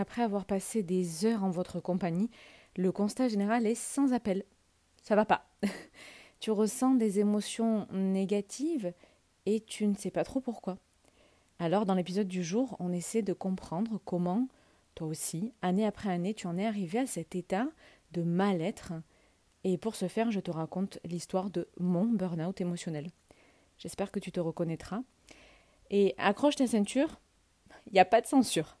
Après avoir passé des heures en votre compagnie, le constat général est sans appel. Ça va pas. tu ressens des émotions négatives et tu ne sais pas trop pourquoi. Alors, dans l'épisode du jour, on essaie de comprendre comment, toi aussi, année après année, tu en es arrivé à cet état de mal-être. Et pour ce faire, je te raconte l'histoire de mon burn-out émotionnel. J'espère que tu te reconnaîtras. Et accroche ta ceinture, il n'y a pas de censure.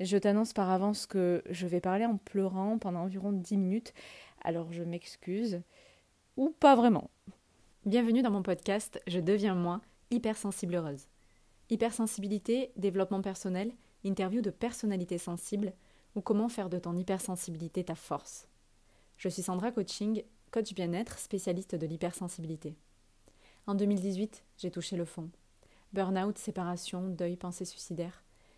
Je t'annonce par avance que je vais parler en pleurant pendant environ 10 minutes, alors je m'excuse, ou pas vraiment. Bienvenue dans mon podcast Je deviens moi, hypersensible heureuse. Hypersensibilité, développement personnel, interview de personnalités sensibles ou comment faire de ton hypersensibilité ta force. Je suis Sandra Coaching, coach bien-être, spécialiste de l'hypersensibilité. En 2018, j'ai touché le fond. Burnout, séparation, deuil, pensée suicidaire.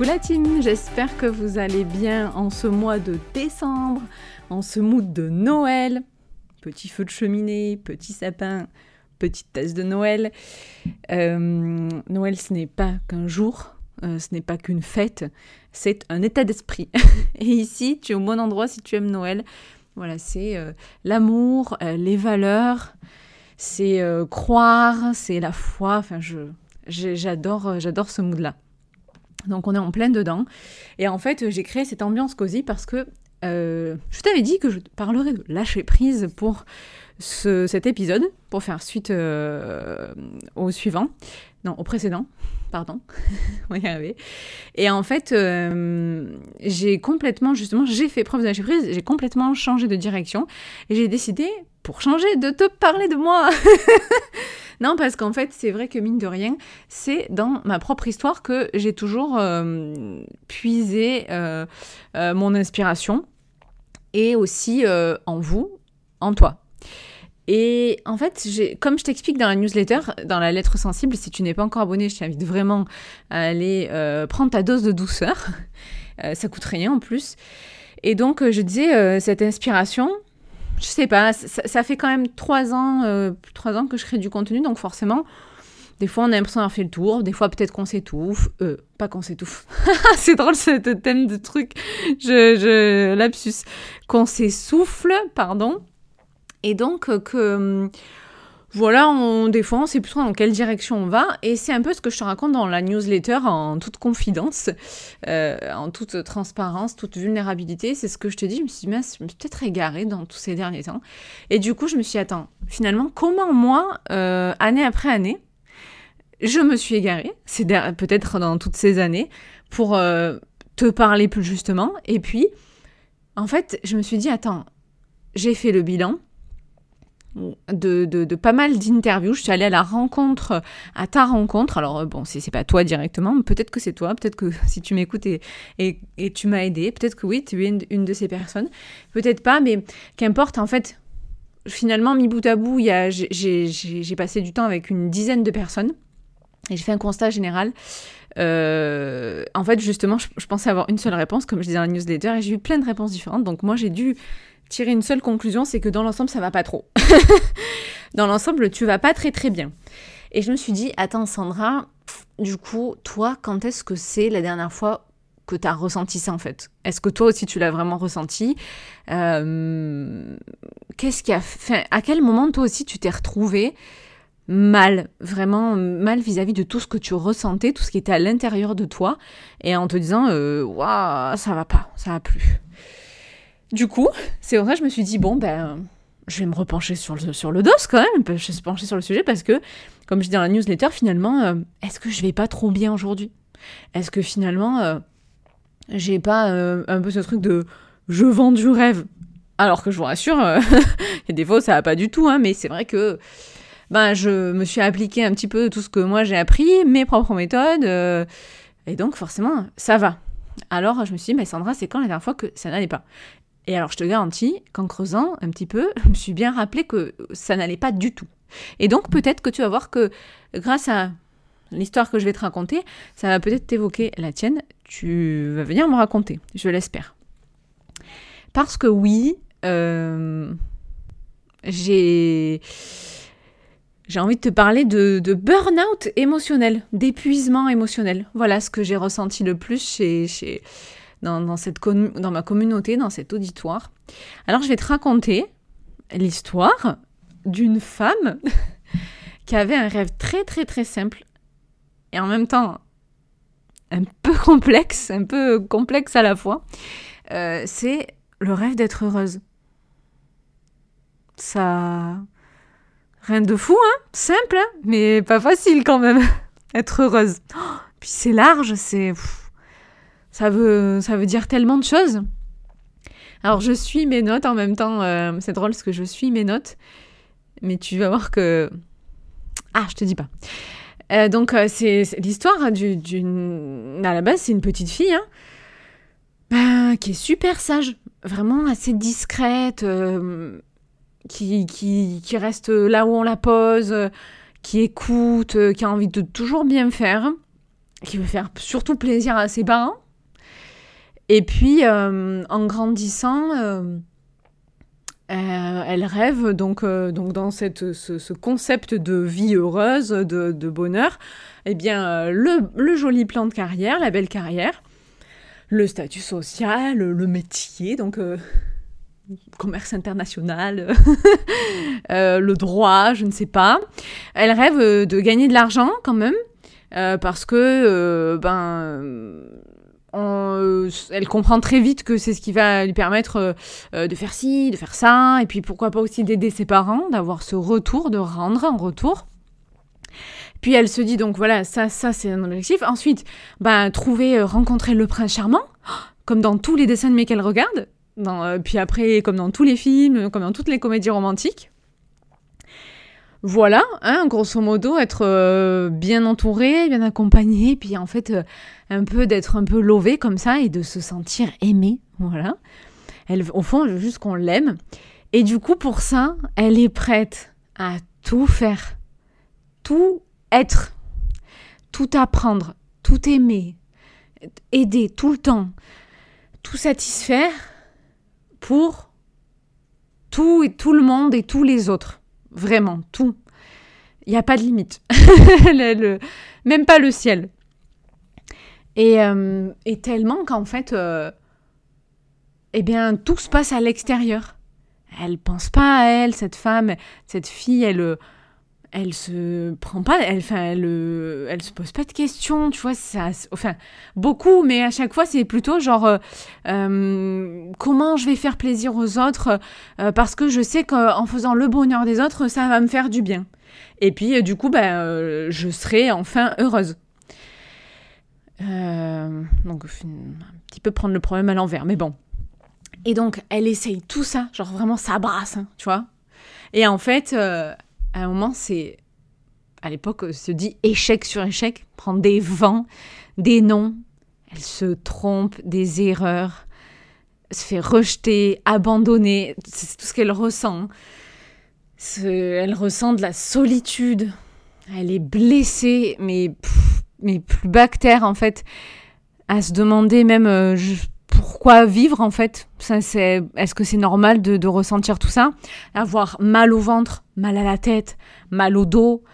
Coucou la team, j'espère que vous allez bien en ce mois de décembre, en ce mood de Noël. Petit feu de cheminée, petit sapin, petite tasse de Noël. Euh, Noël, ce n'est pas qu'un jour, euh, ce n'est pas qu'une fête, c'est un état d'esprit. Et ici, tu es au bon endroit si tu aimes Noël. Voilà, c'est euh, l'amour, les valeurs, c'est croire, c'est la foi. Enfin, je, j'adore, j'adore ce mood-là. Donc on est en pleine dedans. Et en fait, j'ai créé cette ambiance cosy parce que euh, je t'avais dit que je parlerais de lâcher prise pour cet épisode, pour faire suite euh, au suivant, non, au précédent, pardon, on y arriver. Et en fait, euh, j'ai complètement, justement, j'ai fait preuve de lâcher prise, j'ai complètement changé de direction et j'ai décidé, pour changer, de te parler de moi. Non, parce qu'en fait, c'est vrai que mine de rien, c'est dans ma propre histoire que j'ai toujours euh, puisé euh, euh, mon inspiration et aussi en vous, en toi. Et en fait, comme je t'explique dans la newsletter, dans la lettre sensible, si tu n'es pas encore abonné, je t'invite vraiment à aller prendre ta dose de douceur. ça coûte rien en plus. Et donc, je disais, cette inspiration, je sais pas, ça, fait quand même trois ans, euh, trois ans que je crée du contenu, donc forcément, des fois on a l'impression d'avoir fait le tour, des fois peut-être qu'on s'étouffe, euh, pas qu'on s'étouffe, c'est drôle ce thème de truc, je, je lapsus, qu'on s'essouffle, pardon, et donc euh, que hum, voilà, on, des fois, on sait plus trop dans quelle direction on va. Et c'est un peu ce que je te raconte dans la newsletter en toute confidence, euh, en toute transparence, toute vulnérabilité. C'est ce que je te dis. Je me suis dit, je me suis peut-être égarée dans tous ces derniers temps. Et du coup, je me suis dit, attends, finalement, comment moi, euh, année après année, je me suis égarée, c'est peut-être dans toutes ces années, pour euh, te parler plus justement. Et puis, en fait, je me suis dit, attends, j'ai fait le bilan de, pas mal d'interviews. Je suis allée à la rencontre, à ta rencontre. Alors, euh, bon, si c'est pas toi directement, peut-être que c'est toi, peut-être que si tu m'écoutes et, et, tu m'as aidé, peut-être que oui, tu es une, de ces personnes, peut-être pas, mais qu'importe, en fait, finalement, mi bout à bout, j'ai passé du temps avec une dizaine de personnes et j'ai fait un constat général. Euh, en fait, justement, je, je, pensais avoir une seule réponse, comme je disais dans la newsletter, et j'ai eu plein de réponses différentes. Donc, moi, j'ai dû tirer une seule conclusion, c'est que dans l'ensemble, ça va pas trop. dans l'ensemble, tu vas pas très très bien. Et je me suis dit, attends Sandra, du coup, toi, quand est-ce que c'est la dernière fois que tu as ressenti ça en fait? Est-ce que toi aussi tu l'as vraiment ressenti? Euh, Qu'est-ce qui a fait À quel moment toi aussi tu t'es retrouvé mal, vraiment mal vis-à-vis de tout ce que tu ressentais, tout ce qui était à l'intérieur de toi, et en te disant, euh, waouh, ça va pas, ça va plus? Du coup, c'est vrai, je me suis dit, bon, ben, je vais me repencher sur le, sur le dos quand même, je vais se pencher sur le sujet parce que, comme je dis dans la newsletter, finalement, euh, est-ce que je vais pas trop bien aujourd'hui? Est-ce que finalement, euh, j'ai pas euh, un peu ce truc de je vends du rêve? Alors que je vous rassure, il y des fois ça va pas du tout, hein, mais c'est vrai que ben, je me suis appliqué un petit peu tout ce que moi j'ai appris, mes propres méthodes, et donc forcément ça va. Alors je me suis dit, mais Sandra, c'est quand la dernière fois que ça n'allait pas? Et alors je te garantis qu'en creusant un petit peu, je me suis bien rappelé que ça n'allait pas du tout. Et donc peut-être que tu vas voir que grâce à l'histoire que je vais te raconter, ça va peut-être t'évoquer la tienne. Tu vas venir me raconter, je l'espère. Parce que oui, euh, j'ai envie de te parler de, burn-out émotionnel, d'épuisement émotionnel. Voilà ce que j'ai ressenti le plus chez, dans, cette dans ma communauté, dans cet auditoire. Alors je vais te raconter l'histoire d'une femme qui avait un rêve très très très simple et en même temps un peu complexe, un peu complexe à la fois. Euh, c'est le rêve d'être heureuse. Ça Rien de fou, hein Simple, hein mais pas facile quand même. Être heureuse. Oh, puis c'est large, c'est... Ça veut, ça veut dire tellement de choses. Alors je suis mes notes en même temps. Euh, c'est drôle parce que je suis mes notes. Mais tu vas voir que... Ah, je te dis pas. Euh, donc euh, c'est l'histoire d'une... À la base, c'est une petite fille, hein, ben, qui est super sage. Vraiment assez discrète qui, qui, qui, reste là où on la pose, qui écoute, qui a envie de toujours bien faire, qui veut faire surtout plaisir à ses parents. Et puis, euh, en grandissant, euh, euh, elle rêve donc, donc dans cette, ce, concept de vie heureuse, de, bonheur, eh bien, le, joli plan de carrière, la belle carrière, le statut social, le métier, donc commerce international, le droit, je ne sais pas. Elle rêve de gagner de l'argent quand même, parce que ben, elle comprend très vite que c'est ce qui va lui permettre de faire ci, de faire ça, et puis pourquoi pas aussi d'aider ses parents, d'avoir ce retour, de rendre un retour. Puis elle se dit donc voilà, ça, ça c'est un objectif. Ensuite, ben, trouver, rencontrer le prince charmant, comme dans tous les dessins de qu'elle regarde. Euh, puis après, comme dans tous les films, comme dans toutes les comédies romantiques. Voilà, hein, grosso modo, être euh, bien entouré, bien accompagné, puis en fait, euh, un peu d'être un peu lové comme ça et de se sentir aimé. Voilà. Elle, au fond, juste qu'on l'aime. Et du coup, pour ça, elle est prête à tout faire, tout être, tout apprendre, tout aimer, aider tout le temps, tout satisfaire pour tout et tout le monde et tous les autres. Vraiment, tout. Il n'y a pas de limite. même pas le ciel. Et, euh, tellement qu'en fait, euh, eh bien, tout se passe à l'extérieur. Elle pense pas à elle, cette femme, cette fille, elle elle se prend pas, elle, enfin, elle, euh, elle se pose pas de questions, tu vois, ça, enfin, beaucoup, mais à chaque fois, c'est plutôt genre, euh, euh, comment je vais faire plaisir aux autres, parce que je sais qu'en faisant le bonheur des autres, ça va me faire du bien. Et puis, du coup, ben, je serai enfin heureuse. donc, un petit peu prendre le problème à l'envers, mais bon. Et donc, elle essaye tout ça, genre vraiment ça brasse, hein, tu vois. Et en fait, à un moment, c'est. À l'époque, se dit échec sur échec, prendre des vents, des noms. Elle se trompe, des erreurs, se fait rejeter, abandonner. C'est tout ce qu'elle ressent. elle ressent de la solitude. Elle est blessée, mais, mais plus bactère en fait. À se demander même euh, pourquoi vivre en fait? Est-ce que c'est normal de, ressentir tout ça? Avoir mal au ventre, mal à la tête, mal au dos.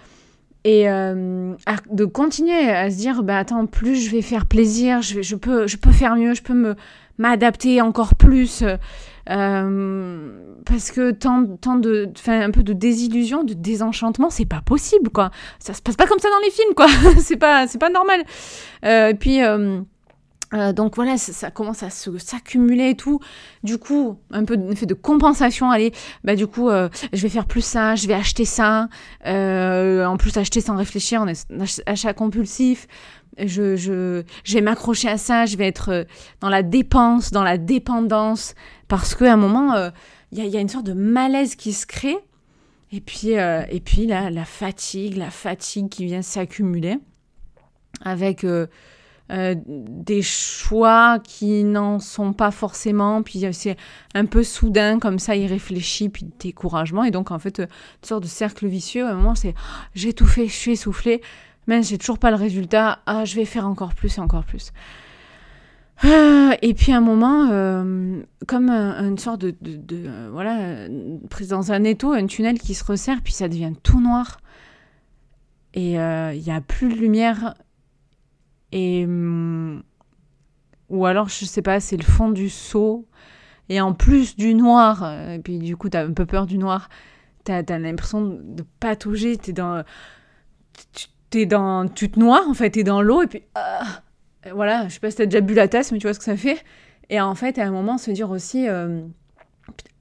Et euh, de continuer à se dire, bah attends, plus je vais faire plaisir, je, peux, je peux faire mieux, je peux me m'adapter encore plus. Euh, parce que tant, tant de, un peu de désillusion, de désenchantement, c'est pas possible, quoi. Ça se passe pas comme ça dans les films, quoi. c'est pas, c'est pas normal. Euh, et puis, euh, donc voilà, ça, commence à s'accumuler et tout. Du coup, un peu d'effet de compensation. Allez, bah du coup, euh, je vais faire plus ça, je vais acheter ça. Euh, en plus, acheter sans réfléchir, on est achat compulsif. Je, je, vais m'accrocher à ça, je vais être dans la dépense, dans la dépendance. Parce qu'à un moment, il y, a une sorte de malaise qui se crée. Et puis, et puis la fatigue, la fatigue qui vient s'accumuler avec euh, euh, des choix qui n'en sont pas forcément, puis c'est un peu soudain, comme ça, irréfléchi, puis découragement. Et donc, en fait, une sorte de cercle vicieux. À un moment, c'est j'ai tout fait, je suis essoufflée, mais j'ai toujours pas le résultat. Ah, je vais faire encore plus et encore plus. Ah, et puis à un moment, euh, comme une sorte de, de, voilà, prise dans un étau, un tunnel qui se resserre, puis ça devient tout noir. Et il n'y a plus de lumière et. Mm, ou alors, je sais pas, c'est le fond du seau. Et en plus du noir, euh, et puis du coup, t'as un peu peur du noir, t'as as, l'impression de patauger, t'es dans. T'es dans. Tu te noies, en fait, t'es dans l'eau, et puis. Ah, voilà, je sais pas si t'as déjà bu la tasse, mais tu vois ce que ça fait. Et en fait, à un moment, se dire aussi. Euh,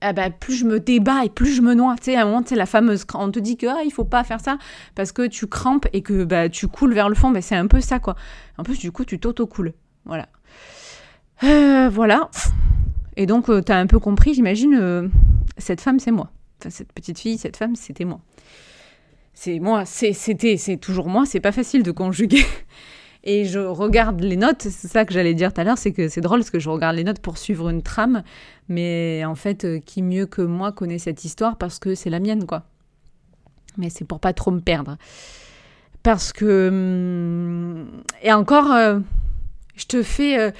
ah bah, plus je me débat et plus je me noie. Tu sais, à un moment, la fameuse, on te dit que ah, il faut pas faire ça parce que tu crampes et que bah, tu coules vers le fond. Bah, c'est un peu ça, quoi. En plus, du coup, tu t'auto-coules. Voilà. Euh, voilà. Et donc, euh, tu as un peu compris, j'imagine, euh, cette femme, c'est moi. Cette petite fille, cette femme, c'était moi. C'est moi, c'est toujours moi. C'est pas facile de conjuguer. Et je regarde les notes, c'est ça que j'allais dire tout à l'heure, c'est que c'est drôle parce que je regarde les notes pour suivre une trame, mais en fait, euh, qui mieux que moi connaît cette histoire parce que c'est la mienne, quoi. Mais c'est pour pas trop me perdre. Parce que. Hum, et encore, euh, je te fais. Euh,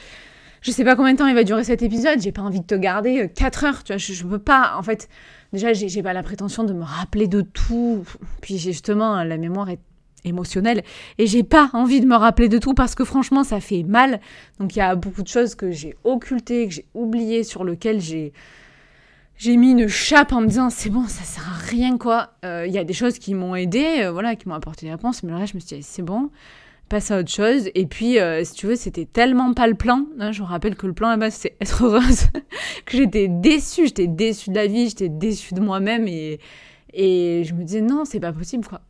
je sais pas combien de temps il va durer cet épisode, j'ai pas envie de te garder 4 heures, tu vois, je, je peux pas, en fait, déjà j'ai pas la prétention de me rappeler de tout, puis justement la mémoire est émotionnel et j'ai pas envie de me rappeler de tout parce que franchement ça fait mal. Donc il y a beaucoup de choses que j'ai occultées, que j'ai oubliées, sur lesquelles j'ai j'ai mis une chape en me disant c'est bon ça sert à rien quoi. Euh, il y a des choses qui m'ont aidé, euh, voilà, qui m'ont apporté des réponses, mais le reste je me suis dit c'est bon, passe à autre chose. Et puis euh, si tu veux c'était tellement pas le plan. Hein, je me rappelle que le plan à base c'est être heureuse, que j'étais déçue, j'étais déçue de la vie, j'étais déçue de moi-même et et je me disais non c'est pas possible quoi.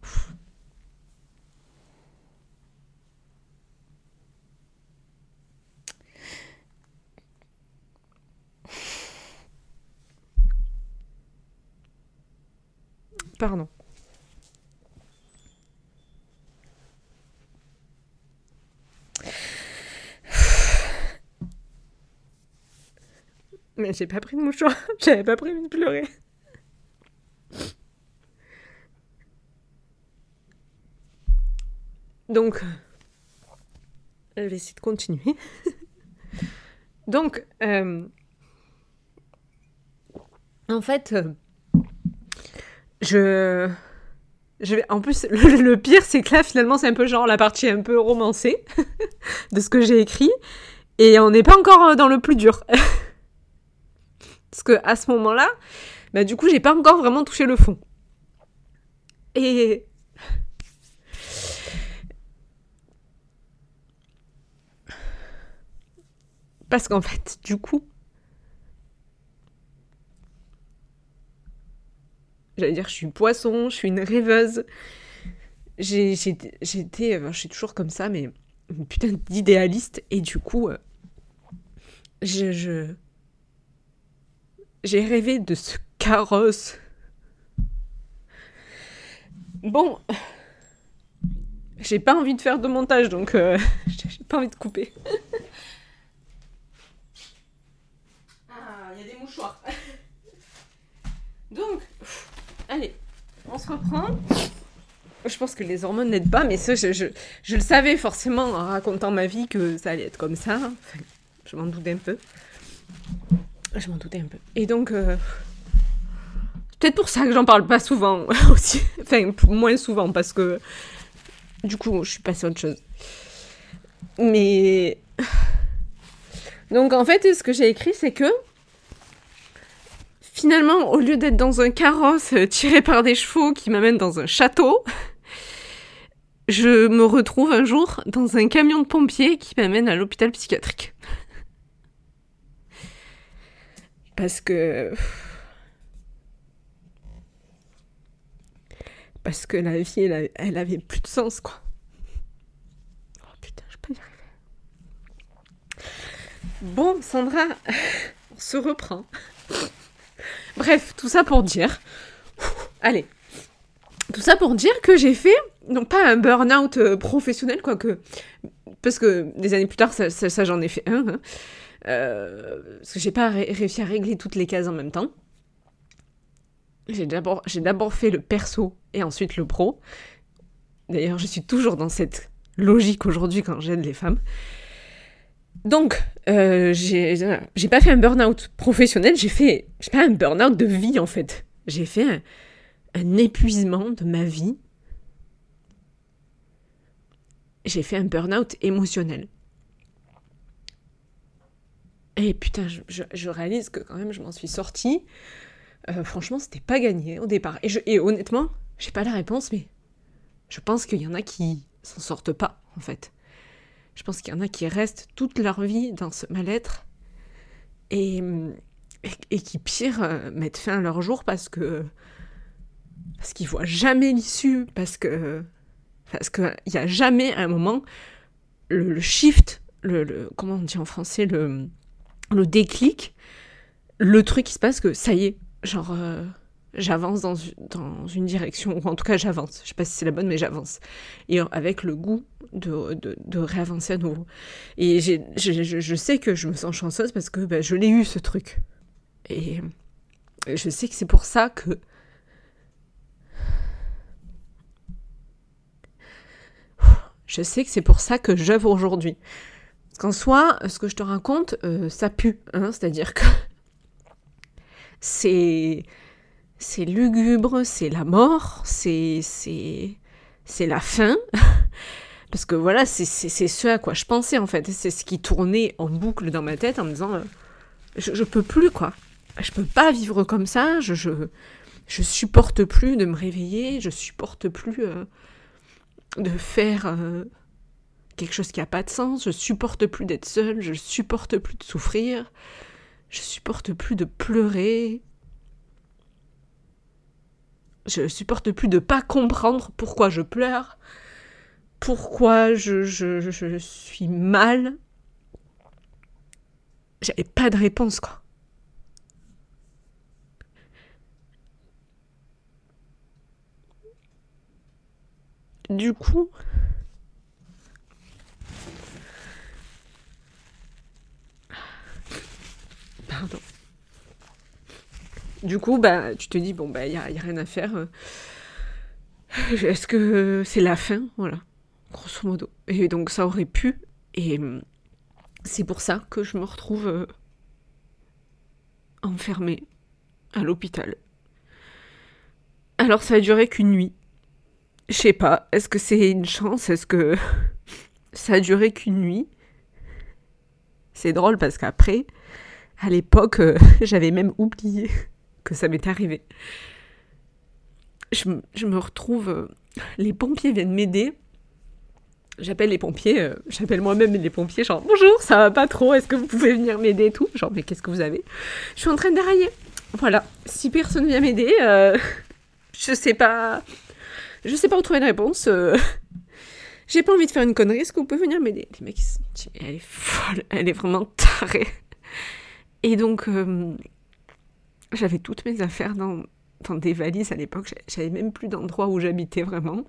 Pardon. Mais j'ai pas pris de mouchoir, j'avais pas prévu de pleurer. Donc, je vais essayer de continuer. Donc, euh, en fait, euh, je. Je vais... En plus, le, pire, c'est que là, finalement, c'est un peu genre la partie un peu romancée de ce que j'ai écrit. Et on n'est pas encore euh, dans le plus dur. Parce que à ce moment-là, bah, du coup, j'ai pas encore vraiment touché le fond. Et. Parce qu'en fait, du coup, J'allais dire, je suis poisson, je suis une rêveuse. J'étais, je suis toujours comme ça, mais putain d'idéaliste. Et du coup, euh, je, j'ai rêvé de ce carrosse. Bon, j'ai pas envie de faire de montage, donc euh, j'ai pas envie de couper. ah, il y a des mouchoirs. donc, Allez, on se. Je pense que les hormones n'aident pas, mais je, le savais forcément en racontant ma vie que ça allait être comme ça. je m'en doutais un peu. Je m'en doutais un peu. Et donc, euh, peut-être pour ça que j'en parle pas souvent aussi. Enfin, moins souvent, parce que du coup, je suis passée à autre chose. Mais. Donc, en fait, ce que j'ai écrit, c'est que Finalement, au lieu d'être dans un carrosse euh, tiré par des chevaux qui m'amène dans un château, je me retrouve un jour dans un camion de pompiers qui m'amène à l'hôpital psychiatrique. Parce que... Parce que la vie, elle, avait plus de sens, quoi. Oh putain, je peux y arriver. Bon, Sandra, on se reprend. Bref, tout ça pour dire. Allez. Tout ça pour dire que j'ai fait, non pas un burn-out euh, professionnel, quoique. Parce que des années plus tard, ça, j'en ai fait un. Hein. Euh, parce que j'ai pas réussi à régler toutes les cases en même temps. J'ai d'abord, j'ai d'abord fait le perso et ensuite le pro. D'ailleurs, je suis toujours dans cette logique aujourd'hui quand j'aide les femmes. Donc, euh, j'ai pas fait un burn-out professionnel, j'ai fait, un burn-out de vie en fait. J'ai fait un, un épuisement de ma vie. J'ai fait un burn-out émotionnel. Et putain, je, réalise que quand même je m'en suis sortie. Euh, franchement, c'était pas gagné au départ. Et, je, et honnêtement, j'ai pas la réponse, mais je pense qu'il y en a qui s'en sortent pas, en fait. Je pense qu'il y en a qui restent toute leur vie dans ce mal-être et, et, qui, pire, euh, mettent fin à leur jour parce que. parce qu'ils voient jamais l'issue, parce que. parce qu'il n'y a jamais un moment le, shift, le, Comment on dit en français Le, le déclic, le truc qui se passe que ça y est, genre. Euh, j'avance dans, une direction, ou en tout cas j'avance. Je sais pas si c'est la bonne, mais j'avance. Et avec le goût de, de, réavancer à nouveau. Et je, je, sais que je me sens chanceuse parce que ben, je l'ai eu ce truc. Et je sais que c'est pour ça que. Je sais que c'est pour ça que j'œuvre aujourd'hui. Qu'en soi, ce que je te raconte, euh, ça pue. Hein C'est-à-dire que c'est c'est lugubre, c'est la mort, c'est la fin. Parce que voilà, c'est ce à quoi je pensais en fait. C'est ce qui tournait en boucle dans ma tête en me disant euh, je, je, peux plus quoi. Je peux pas vivre comme ça. Je, je, je supporte plus de me réveiller. Je supporte plus euh, de faire euh, quelque chose qui a pas de sens. Je supporte plus d'être seule. Je supporte plus de souffrir. Je supporte plus de pleurer je supporte plus de pas comprendre pourquoi je pleure, pourquoi je, je, je suis mal. J'avais pas de réponse, quoi. Du coup, pardon. Du coup, bah, tu te dis, bon, bah, il n'y a, rien à faire. Euh. Est-ce que c'est la fin? Voilà, grosso modo. Et donc, ça aurait pu. Et hum, c'est pour ça que je me retrouve euh, enfermée à l'hôpital. Alors, ça a duré qu'une nuit. Je sais pas, est-ce que c'est une chance? Est-ce que ça a duré qu'une nuit? C'est drôle parce qu'après, à l'époque, euh, j'avais même oublié que ça m'est arrivé. Je, me retrouve, euh, les pompiers viennent m'aider. J'appelle les pompiers, euh, j'appelle moi-même les pompiers, genre bonjour, ça va pas trop, est-ce que vous pouvez venir m'aider et tout? Genre, mais qu'est-ce que vous avez? Je suis en train de dérailler. Voilà, si personne vient m'aider, euh, je sais pas. Je sais pas où trouver une réponse. J'ai pas envie de faire une connerie, est-ce que vous pouvez venir m'aider? Les mecs, elle est folle, elle est vraiment tarée. Et donc, j'avais toutes mes affaires dans, dans des valises à l'époque. J'avais même plus d'endroit où j'habitais vraiment.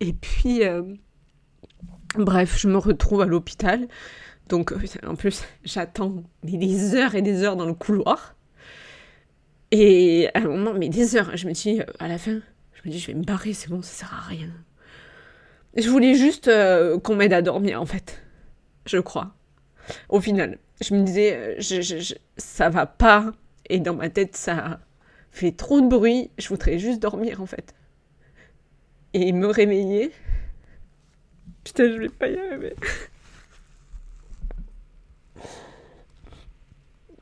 Et puis, euh, bref, je me retrouve à l'hôpital. Donc, euh, en plus, j'attends des heures et des heures dans le couloir. Et à un moment, mais des heures, je me dis, euh, à la fin, je me dis, je vais me barrer, c'est bon, ça sert à rien. Je voulais juste qu'on m'aide à dormir, en fait je crois. Au final, je me disais, euh, ça va pas. Et dans ma tête, ça fait trop de bruit. Je voudrais juste dormir, en fait. Et me réveiller. Putain, je vais pas y arriver.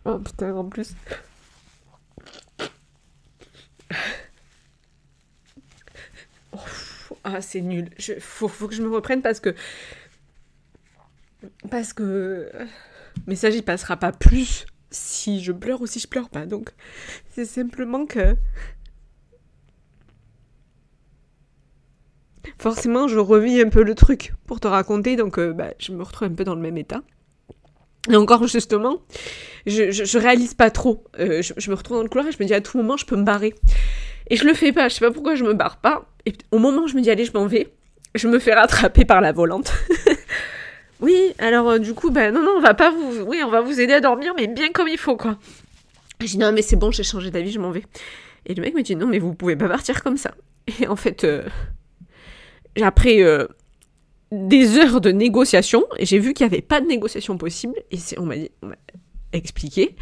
Oh putain, en plus. Oh, ah, c'est nul. Je, faut que je me reprenne parce que parce que message il passera pas plus si je pleure ou si je pleure pas. Donc c'est simplement que forcément je revis un peu le truc pour te raconter. Donc euh, bah, je me retrouve un peu dans le même état. Et encore justement, je, je, réalise pas trop. Euh, je, me retrouve dans le couloir et je me dis à tout moment, je peux me barrer. Et je le fais pas, je sais pas pourquoi je me barre pas. Et au moment où je me dis, allez, je m'en vais, je me fais rattraper par la volante. oui, alors euh, du coup, ben non, non, on va pas vous. Oui, on va vous aider à dormir, mais bien comme il faut, quoi. Je dis, non, mais c'est bon, j'ai changé d'avis, je m'en vais. Et le mec me dit, non, mais vous pouvez pas partir comme ça. Et en fait, euh, après des heures de négociation, j'ai vu qu'il n'y avait pas de négociation possible, et on m'a dit, expliqué,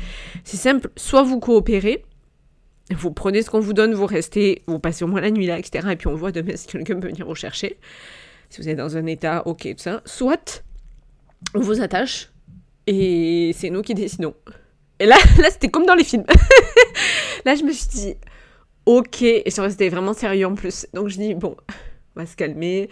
c'est simple, soit vous coopérez, vous prenez ce qu'on vous donne, vous restez, vous passez au moins la nuit là, etc. Et puis on voit demain si quelqu'un peut venir vous chercher. Si vous êtes dans un état, ok, tout ça. Soit on vous attache et c'est nous qui décidons. Et là, là c'était comme dans les films. là, je me suis dit, ok. Et c'était vraiment sérieux en plus. Donc je dis, bon, on va se calmer.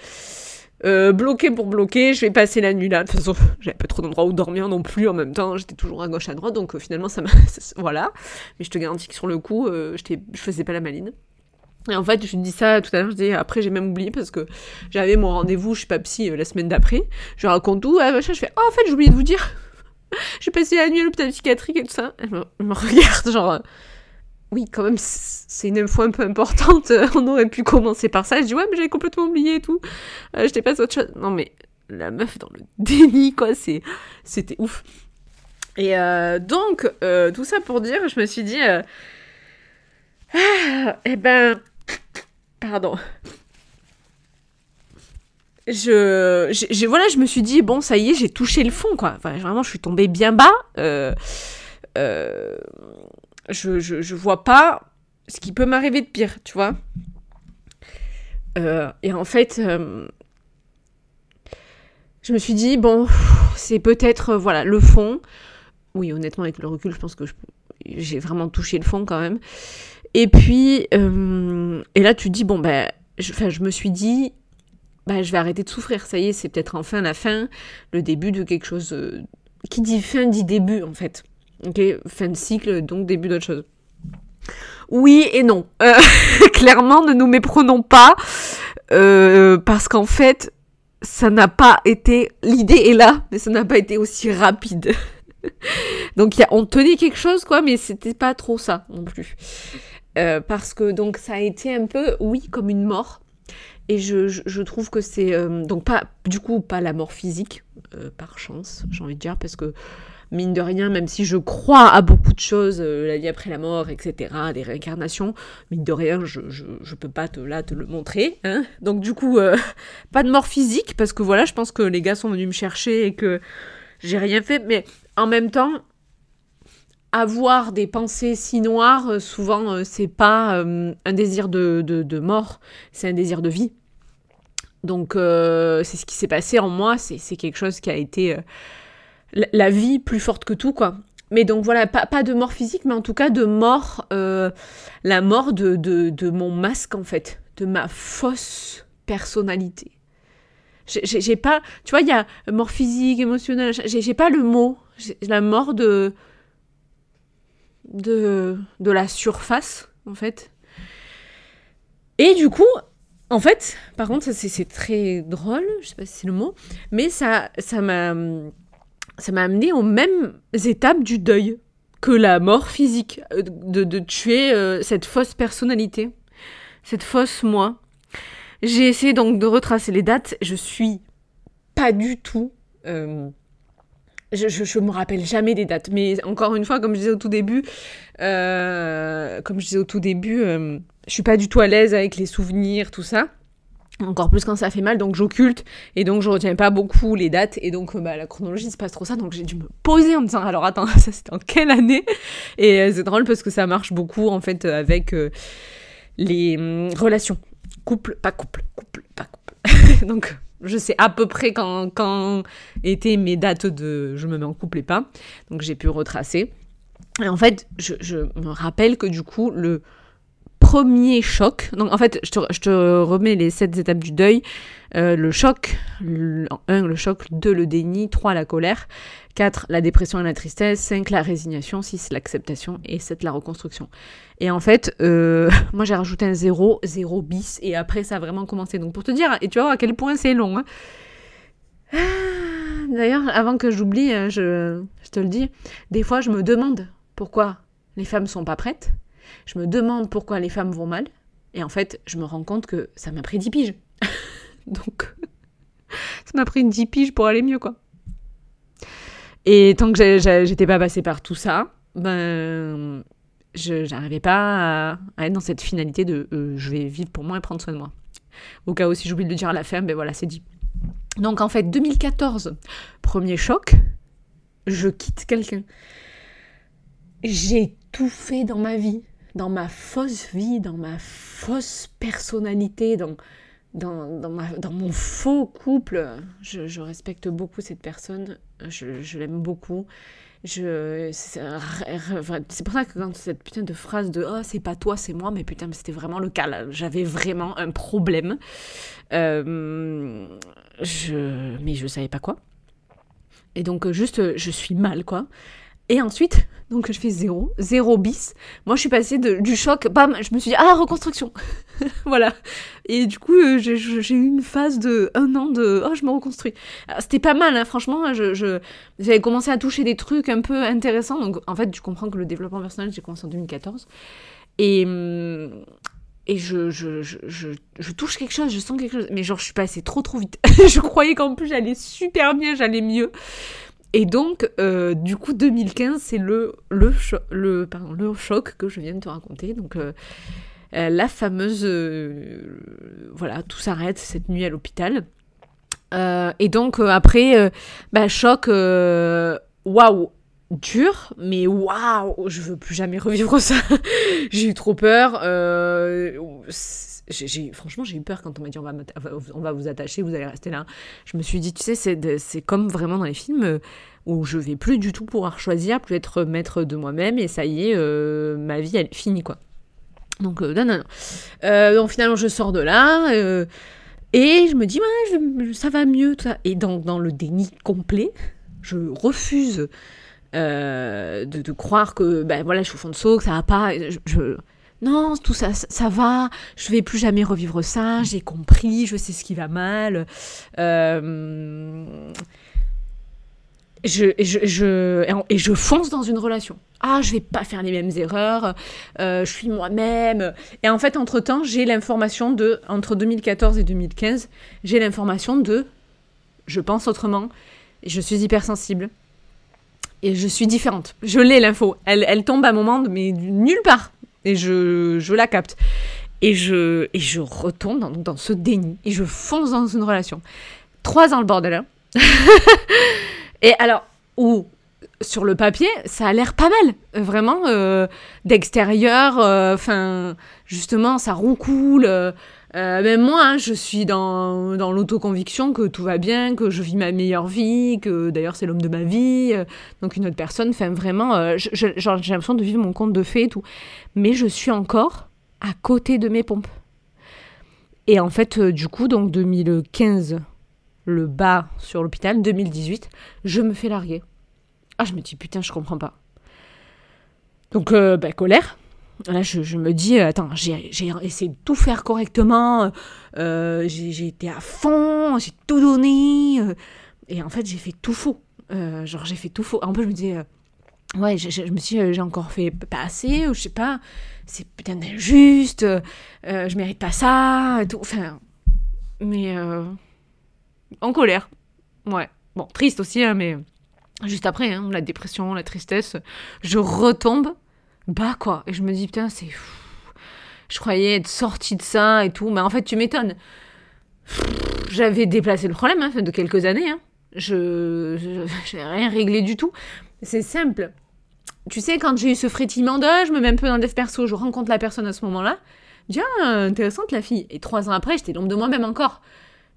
Euh, bloqué pour bloquer, je vais passer la nuit là. De toute façon, j'avais pas trop d'endroits où dormir non plus en même temps. J'étais toujours à gauche, à droite, donc euh, finalement, ça m'a. voilà. Mais je te garantis que sur le coup, euh, je faisais pas la maline. Et en fait, je dis ça tout à l'heure, je dis après j'ai même oublié parce que j'avais mon rendez-vous, je suis pas psy, la semaine d'après. Je raconte tout, ah, machin, je fais oh, en fait j'ai oublié de vous dire, j'ai passé la nuit à l'hôpital psychiatrique et tout ça. Elle me, me regarde genre oui, quand même, c'est une info un peu importante. On aurait pu commencer par ça. Je dis, ouais, mais j'avais complètement oublié et tout. Euh, je t'ai pas autre chose. Non, mais la meuf dans le déni, quoi, c'est, c'était ouf. Et euh, donc, euh, tout ça pour dire, je me suis dit, ah, eh ben, pardon. Je, voilà, je me suis dit, bon, ça y est, j'ai touché le fond, quoi. Vraiment, je suis tombée bien bas. Euh, je, je, vois pas ce qui peut m'arriver de pire, tu vois. Euh, et en fait, euh, je me suis dit, bon, c'est peut-être, euh, voilà, le fond. Oui, honnêtement, avec le recul, je pense que j'ai vraiment touché le fond quand même. Et puis, et là, tu dis, bon, ben, je, je me suis dit, ben, je vais arrêter de souffrir. Ça y est, c'est peut-être enfin la fin, le début de quelque chose. qui dit fin dit début, en fait. Ok, fin de cycle, donc début d'autre chose. Oui et non. Euh, clairement, ne nous méprenons pas, euh, parce qu'en fait, ça n'a pas été. L'idée est là, mais ça n'a pas été aussi rapide. donc, on tenait quelque chose, quoi, mais c'était pas trop ça non plus. Euh, parce que donc ça a été un peu, oui, comme une mort. Et je, je, trouve que c'est donc pas du coup pas la mort physique par chance, j'ai envie de dire, parce que mine de rien, même si je crois à beaucoup de choses, euh, la vie après la mort, etc., des réincarnations, mine de rien, je, je, peux pas te, là te le montrer. Hein Donc du coup, euh, pas de mort physique, parce que voilà, je pense que les gars sont venus me chercher et que j'ai rien fait, mais en même temps, avoir des pensées si noires, euh, souvent, c'est pas un désir de, de, mort, c'est un désir de vie. Donc c'est ce qui s'est passé en moi, c'est quelque chose qui a été la vie plus forte que tout, quoi. Mais donc voilà, pas, pas de mort physique, mais en tout cas de mort, euh, la mort de, de, mon masque, en fait, de ma fausse personnalité. J'ai pas, tu vois, il y a mort physique, émotionnelle, j'ai pas le mot, la mort de, de, de la surface, en fait. Et du coup, en fait, par contre, c'est très drôle, je sais pas si c'est le mot, mais ça ça m'a ça m'a amené aux mêmes étapes du deuil que la mort physique, euh, de, tuer euh, cette fausse personnalité, cette fausse moi. J'ai essayé donc de retracer les dates, je suis pas du tout... Euh, je, je, me rappelle jamais des dates, mais encore une fois, comme je disais au tout début, comme je disais au tout début, je suis pas du tout à l'aise avec les souvenirs, tout ça encore plus quand ça fait mal, donc j'occulte, et donc je retiens pas beaucoup les dates, et donc bah, la chronologie c'est pas trop ça, donc j'ai dû me poser en me disant alors attends, ça c'était en quelle année? Et euh, c'est drôle parce que ça marche beaucoup en fait avec euh, les hum, relations. Couple, pas couple, couple, pas couple. donc je sais à peu près quand, étaient mes dates de je me mets en couple et pas, donc j'ai pu retracer. Et en fait, je me rappelle que du coup, le premier choc. Donc en fait, je te, remets les sept étapes du deuil. Euh, le choc, 1 le choc, 2 le déni, 3 la colère, 4 la dépression et la tristesse, 5 la résignation, 6 l'acceptation et 7 la reconstruction. Et en fait, euh, moi j'ai rajouté un 0, 0 bis et après ça a vraiment commencé. Donc pour te dire, et tu vois à quel point c'est long. Hein. Ah, d'ailleurs, avant que j'oublie, euh, je, je te le dis, des fois je me demande pourquoi les femmes sont pas prêtes. Je me demande pourquoi les femmes vont mal. Et en fait, je me rends compte que ça m'a pris 10 piges. Donc, ça m'a pris une 10 piges pour aller mieux, quoi. Et tant que j'étais pas passée par tout ça, ben, je j'arrivais pas à, à être dans cette finalité de euh, je vais vivre pour moi et prendre soin de moi. Au cas où si j'oublie de le dire à la fin, ben voilà, c'est dit. Donc en fait, 2014, premier choc, je quitte quelqu'un. J'ai tout fait dans ma vie, dans ma fausse vie, dans ma fausse personnalité, dans, dans, dans, ma- dans mon faux couple. Je, respecte beaucoup cette personne, je, l'aime beaucoup. C'est pour ça que quand cette putain de phrase de oh, c'est pas toi, c'est moi, mais putain, c'était vraiment le cas. J'avais vraiment un problème. Euh, je, mais je savais pas quoi. Et donc, juste, je suis mal, quoi. Et ensuite, donc je fais zéro, zéro bis. Moi, je suis passée du choc, bam, je me suis dit, ah, reconstruction. voilà. Et du coup, euh, j'ai eu une phase de un an de, oh, je me reconstruis. Alors, C'était pas mal, hein, franchement. Je, je- j'avais commencé à toucher des trucs un peu intéressants. Donc, en fait, tu comprends que le développement personnel, j'ai commencé en 2014. Et, hum, et je, je, je, je, je touche quelque chose, je sens quelque chose. Mais genre, je suis passée trop, trop vite. je croyais qu'en plus, j'allais super bien, j'allais mieux. Et donc, euh, du coup, 2015, c'est le, le, le, pardon, le choc que je viens de te raconter. Donc, euh, euh, la fameuse. voilà, tout s'arrête cette nuit à l'hôpital. Et donc, après, bah, choc. Waouh! Dur, mais waouh! Je veux plus jamais revivre ça. j'ai eu trop peur. Franchement, j'ai eu peur quand on m'a dit on va, on va vous attacher, vous allez rester là. Je me suis dit, tu sais, c'est, comme vraiment dans les films euh, où je vais plus du tout pouvoir choisir, plus être maître de moi-même, et ça y est, euh, ma vie, elle est finie, quoi. Donc, euh, non, non, non. Euh, donc, finalement, je sors de là, et je me dis, ouais, ça va mieux, tout ça. Et donc, dans le déni complet, je refuse de, croire que, ben voilà, je suis au fond de saut, que ça va pas. Je- non, tout ça, ça, va, je vais plus jamais revivre ça, j'ai compris, je sais ce qui va mal. Euh, je, je, je- et je fonce dans une relation. Ah, je vais pas faire les mêmes erreurs, euh, je suis moi-même. Et en fait, entre-temps, j'ai l'information de, entre 2014 et 2015, j'ai l'information de, je pense autrement, je suis hypersensible, et je suis différente. Je l'ai l'info. Elle, elle tombe à un moment, mais nulle part. Et je, je la capte. Et je, et je retombe dans, dans ce déni. Et je fonce dans une relation. Trois ans le bordel. hein. et alors, où sur le papier, ça a l'air pas mal. Euh, Vraiment, euh, d'extérieur, enfin, justement, ça roucoule. Euh, euh, même moi, hein, je suis dans, dans l'autoconviction que tout va bien, que je vis ma meilleure vie, que d'ailleurs c'est l'homme de ma vie. euh, donc une autre personne, enfin vraiment, euh, j'ai l'impression de vivre mon conte de fées et tout. Mais je suis encore à côté de mes pompes. Et en fait, euh, du coup, donc 2015, le bas sur l'hôpital, 2018, je me fais larguer. Ah, je me dis, putain, je comprends pas. Donc, bah, colère. Là, je, me dis, euh, attends, j'ai essayé de tout faire correctement, euh, j'ai été à fond, j'ai tout donné, euh, et en fait, j'ai fait tout faux. Euh, genre, j'ai fait tout faux. En plus, je me dis, ouais, je, je- me suis j'ai encore fait pas assez, ou je sais pas, c'est putain d'injuste, je mérite pas ça, et tout. Enfin, mais en colère. Ouais. Bon, triste aussi, hein, mais juste après, hein, la dépression, la tristesse, je retombe bas, quoi. Et je me dis, putain, c'est. Je croyais être sortie de ça et tout, mais en fait, tu m'étonnes. J'avais déplacé le problème hein, de quelques années. Hein. Je n'ai rien réglé du tout. C'est simple. Tu sais, quand j'ai eu ce frétillement de, je me mets un peu dans le dev perso, je rencontre la personne à ce moment-là. Ah, intéressante la fille. Et trois ans après, j'étais l'ombre de moi-même encore.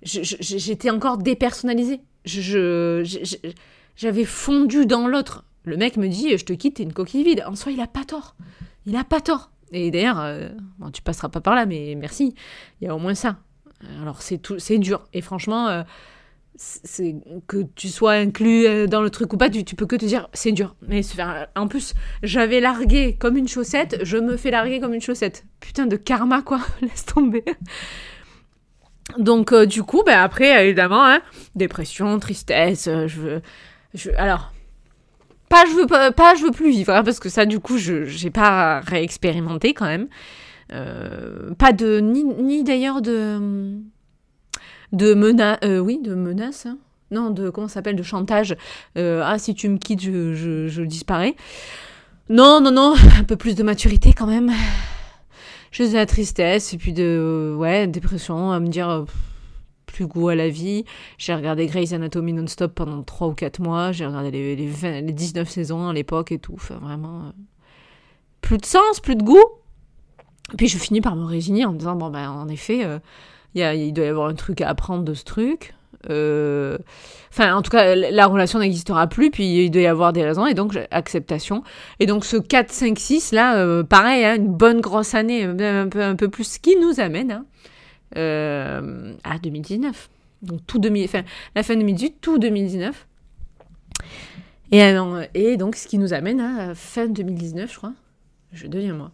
J'étais encore dépersonnalisée. Je- je- J'avais fondu dans l'autre. Le mec me dit, je te quitte, t'es une coquille vide. En soi, il a pas tort. Il a pas tort. Et d'ailleurs, euh, bon, tu passeras pas par là, mais merci. Il y a au moins ça. Alors, c'est tout, c'est dur. Et franchement, euh, c'est que tu sois inclus euh, dans le truc ou pas, tu, peux que te dire c'est dur. Mais enfin, en plus, j'avais largué comme une chaussette, je me fais larguer comme une chaussette. Putain de karma quoi, laisse tomber. Donc, euh, du coup, ben, après, évidemment, hein, dépression, tristesse, euh, je. Je, alors, pas je veux, pas, je veux plus vivre, hein, parce que ça, du coup, je j'ai pas réexpérimenté quand même. Euh, pas de. Ni, ni d'ailleurs de. De menace. oui, de menace. Hein. Non, de. Comment s'appelle De chantage. ah, si tu me quittes, je, je, disparais. Non, non, non, un peu plus de maturité quand même juste de la tristesse et puis de ouais dépression à me dire euh, plus goût à la vie. J'ai regardé Grey's Anatomy non-stop pendant 3 ou 4 mois. J'ai regardé les, les, 19 saisons à l'époque et tout. Enfin vraiment euh, plus de sens plus de goût. Et puis je finis par me résigner en me disant bon ben en effet euh, il doit y avoir un truc à apprendre de ce truc. Euh, enfin, en tout cas, la relation n'existera plus, puis il doit y avoir des raisons, et donc acceptation. Et donc ce 4, 5, 6, là, pareil, hein, une bonne grosse année, un peu, un peu plus, ce qui nous amène hein, à 2019. Donc tout 2000, enfin, la fin 2018, tout 2019. Et, et donc ce qui nous amène à fin 2019, je crois. Je deviens moi.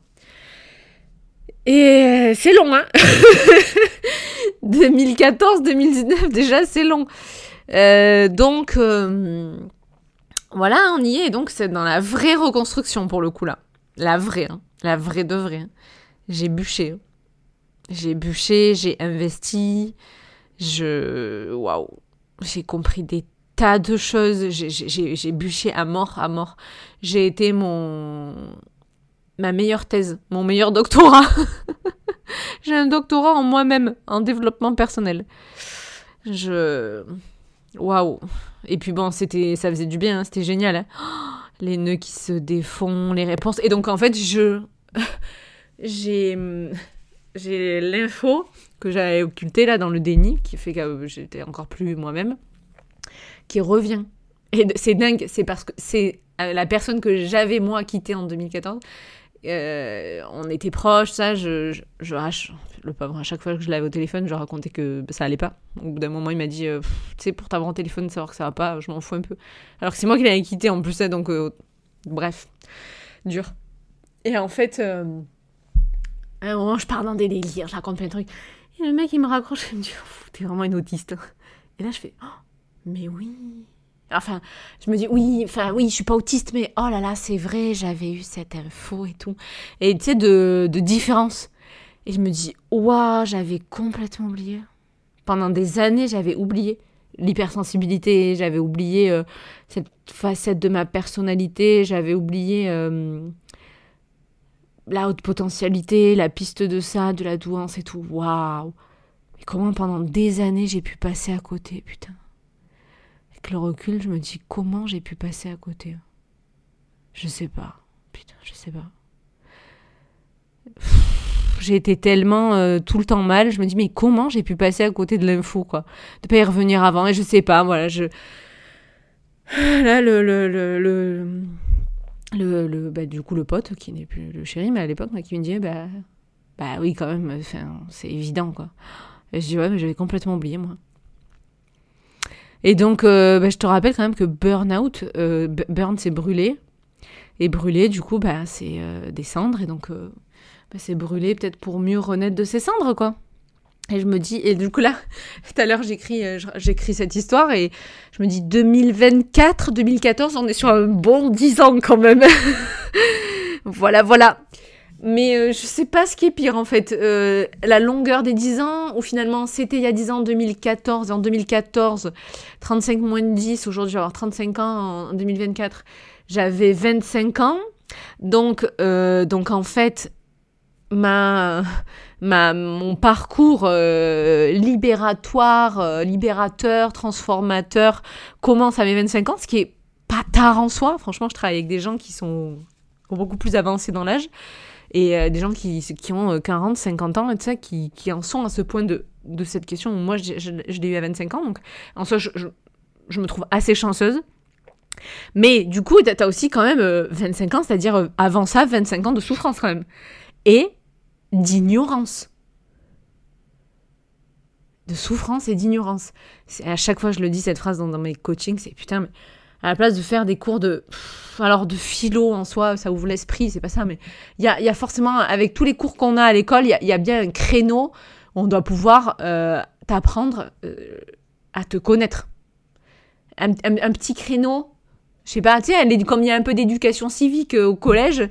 Et c'est long, hein 2014-2019, déjà, c'est long. Euh, donc, euh, voilà, on y est. Donc, c'est dans la vraie reconstruction, pour le coup, là. La vraie, hein. la vraie de vraie. Hein. J'ai bûché. Hein. J'ai bûché, j'ai investi. Je... Waouh. J'ai compris des tas de choses. J'ai bûché à mort, à mort. J'ai été mon... Ma meilleure thèse, mon meilleur doctorat. J'ai un doctorat en moi-même, en développement personnel. Je. Waouh! Et puis bon, c'était, ça faisait du bien, hein, c'était génial. Hein. les nœuds qui se défont, les réponses. Et donc en fait, je. j'ai. J'ai l'info que j'avais occultée là dans le déni, qui fait que j'étais encore plus moi-même, qui revient. Et c'est dingue, c'est parce que c'est euh, la personne que j'avais moi quittée en 2014 euh, on était proches, ça, je, je, le pauvre, à chaque fois que je l'avais au téléphone, je racontais que ça allait pas. Au bout d'un moment, il m'a dit, euh, tu sais, pour t'avoir au téléphone, savoir que ça va pas, je m'en fous un peu. Alors que c'est moi qui l'avais quitté en plus, donc bref, dur. Et en fait, à un moment, je pars dans des délires, je raconte plein de trucs. Et le mec, il me raccroche, il me dit, t'es vraiment une autiste. Et là, je fais, oh, mais oui, Enfin, je me dis, oui, enfin, oui, je suis pas autiste, mais oh là là, c'est vrai, j'avais eu cette info et tout. Et tu sais, de, de différence. Et je me dis, waouh, j'avais complètement oublié. Pendant des années, j'avais oublié l'hypersensibilité, j'avais oublié euh, cette facette de ma personnalité, j'avais oublié euh, la haute potentialité, la piste de ça, de la douance et tout. Waouh! Mais comment pendant des années j'ai pu passer à côté, putain le recul, je me dis comment j'ai pu passer à côté. Je sais pas. Putain, je sais pas. J'ai été tellement euh, tout le temps mal, je me dis mais comment j'ai pu passer à côté de l'info quoi, de pas y revenir avant et je sais pas, voilà, je là le le le, le... le, bah, du coup le pote qui n'est plus le chéri mais à l'époque qui me dit bah bah oui quand même c'est évident quoi je dis ouais mais j'avais complètement oublié moi et donc, euh, bah, je te rappelle quand même que burn-out, euh, burn, c'est brûler. Et brûler, du coup, bah, c'est euh, des cendres. Et donc, bah, c'est brûler peut-être pour mieux renaître de ces cendres, quoi. Et je me dis, et du coup là, tout à l'heure j'écris, j'écris cette histoire et je me dis 2024, 2014, on est sur un bon 10 ans quand même. voilà, voilà. Mais euh, je sais pas ce qui est pire en fait. Euh, la longueur des 10 ans, ou finalement c'était il y a 10 ans, en 2014, et en 2014, 35 moins de 10, aujourd'hui avoir 35 ans en 2024, j'avais 25 ans. Donc, euh, donc en fait, ma, ma, mon parcours libératoire, libérateur, transformateur commence à mes 25 ans, ce qui est pas tard en soi. Franchement, je travaille avec des gens qui sont beaucoup plus avancés dans l'âge et euh, des gens qui, ont 40, euh, 50 ans et tout ça, qui, qui en sont à ce point de, de cette question. Moi, je, je, l'ai eu à 25 ans, donc en soi, je, je, me trouve assez chanceuse. Mais du coup, tu as aussi quand même 25 euh, ans, c'est-à-dire avant ça, 25 ans de souffrance quand même. Et d'ignorance. De souffrance et d'ignorance. À chaque fois, je le dis cette phrase dans, mes coachings, c'est putain, mais à la place de faire des cours de alors de philo en soi ça ouvre l'esprit c'est pas ça mais il y a, y a, forcément avec tous les cours qu'on a à l'école il y, a, bien un créneau où on doit pouvoir euh, t'apprendre euh, à te connaître. Un, petit créneau, je sais pas, tu sais, comme il y a un peu d'éducation civique au collège,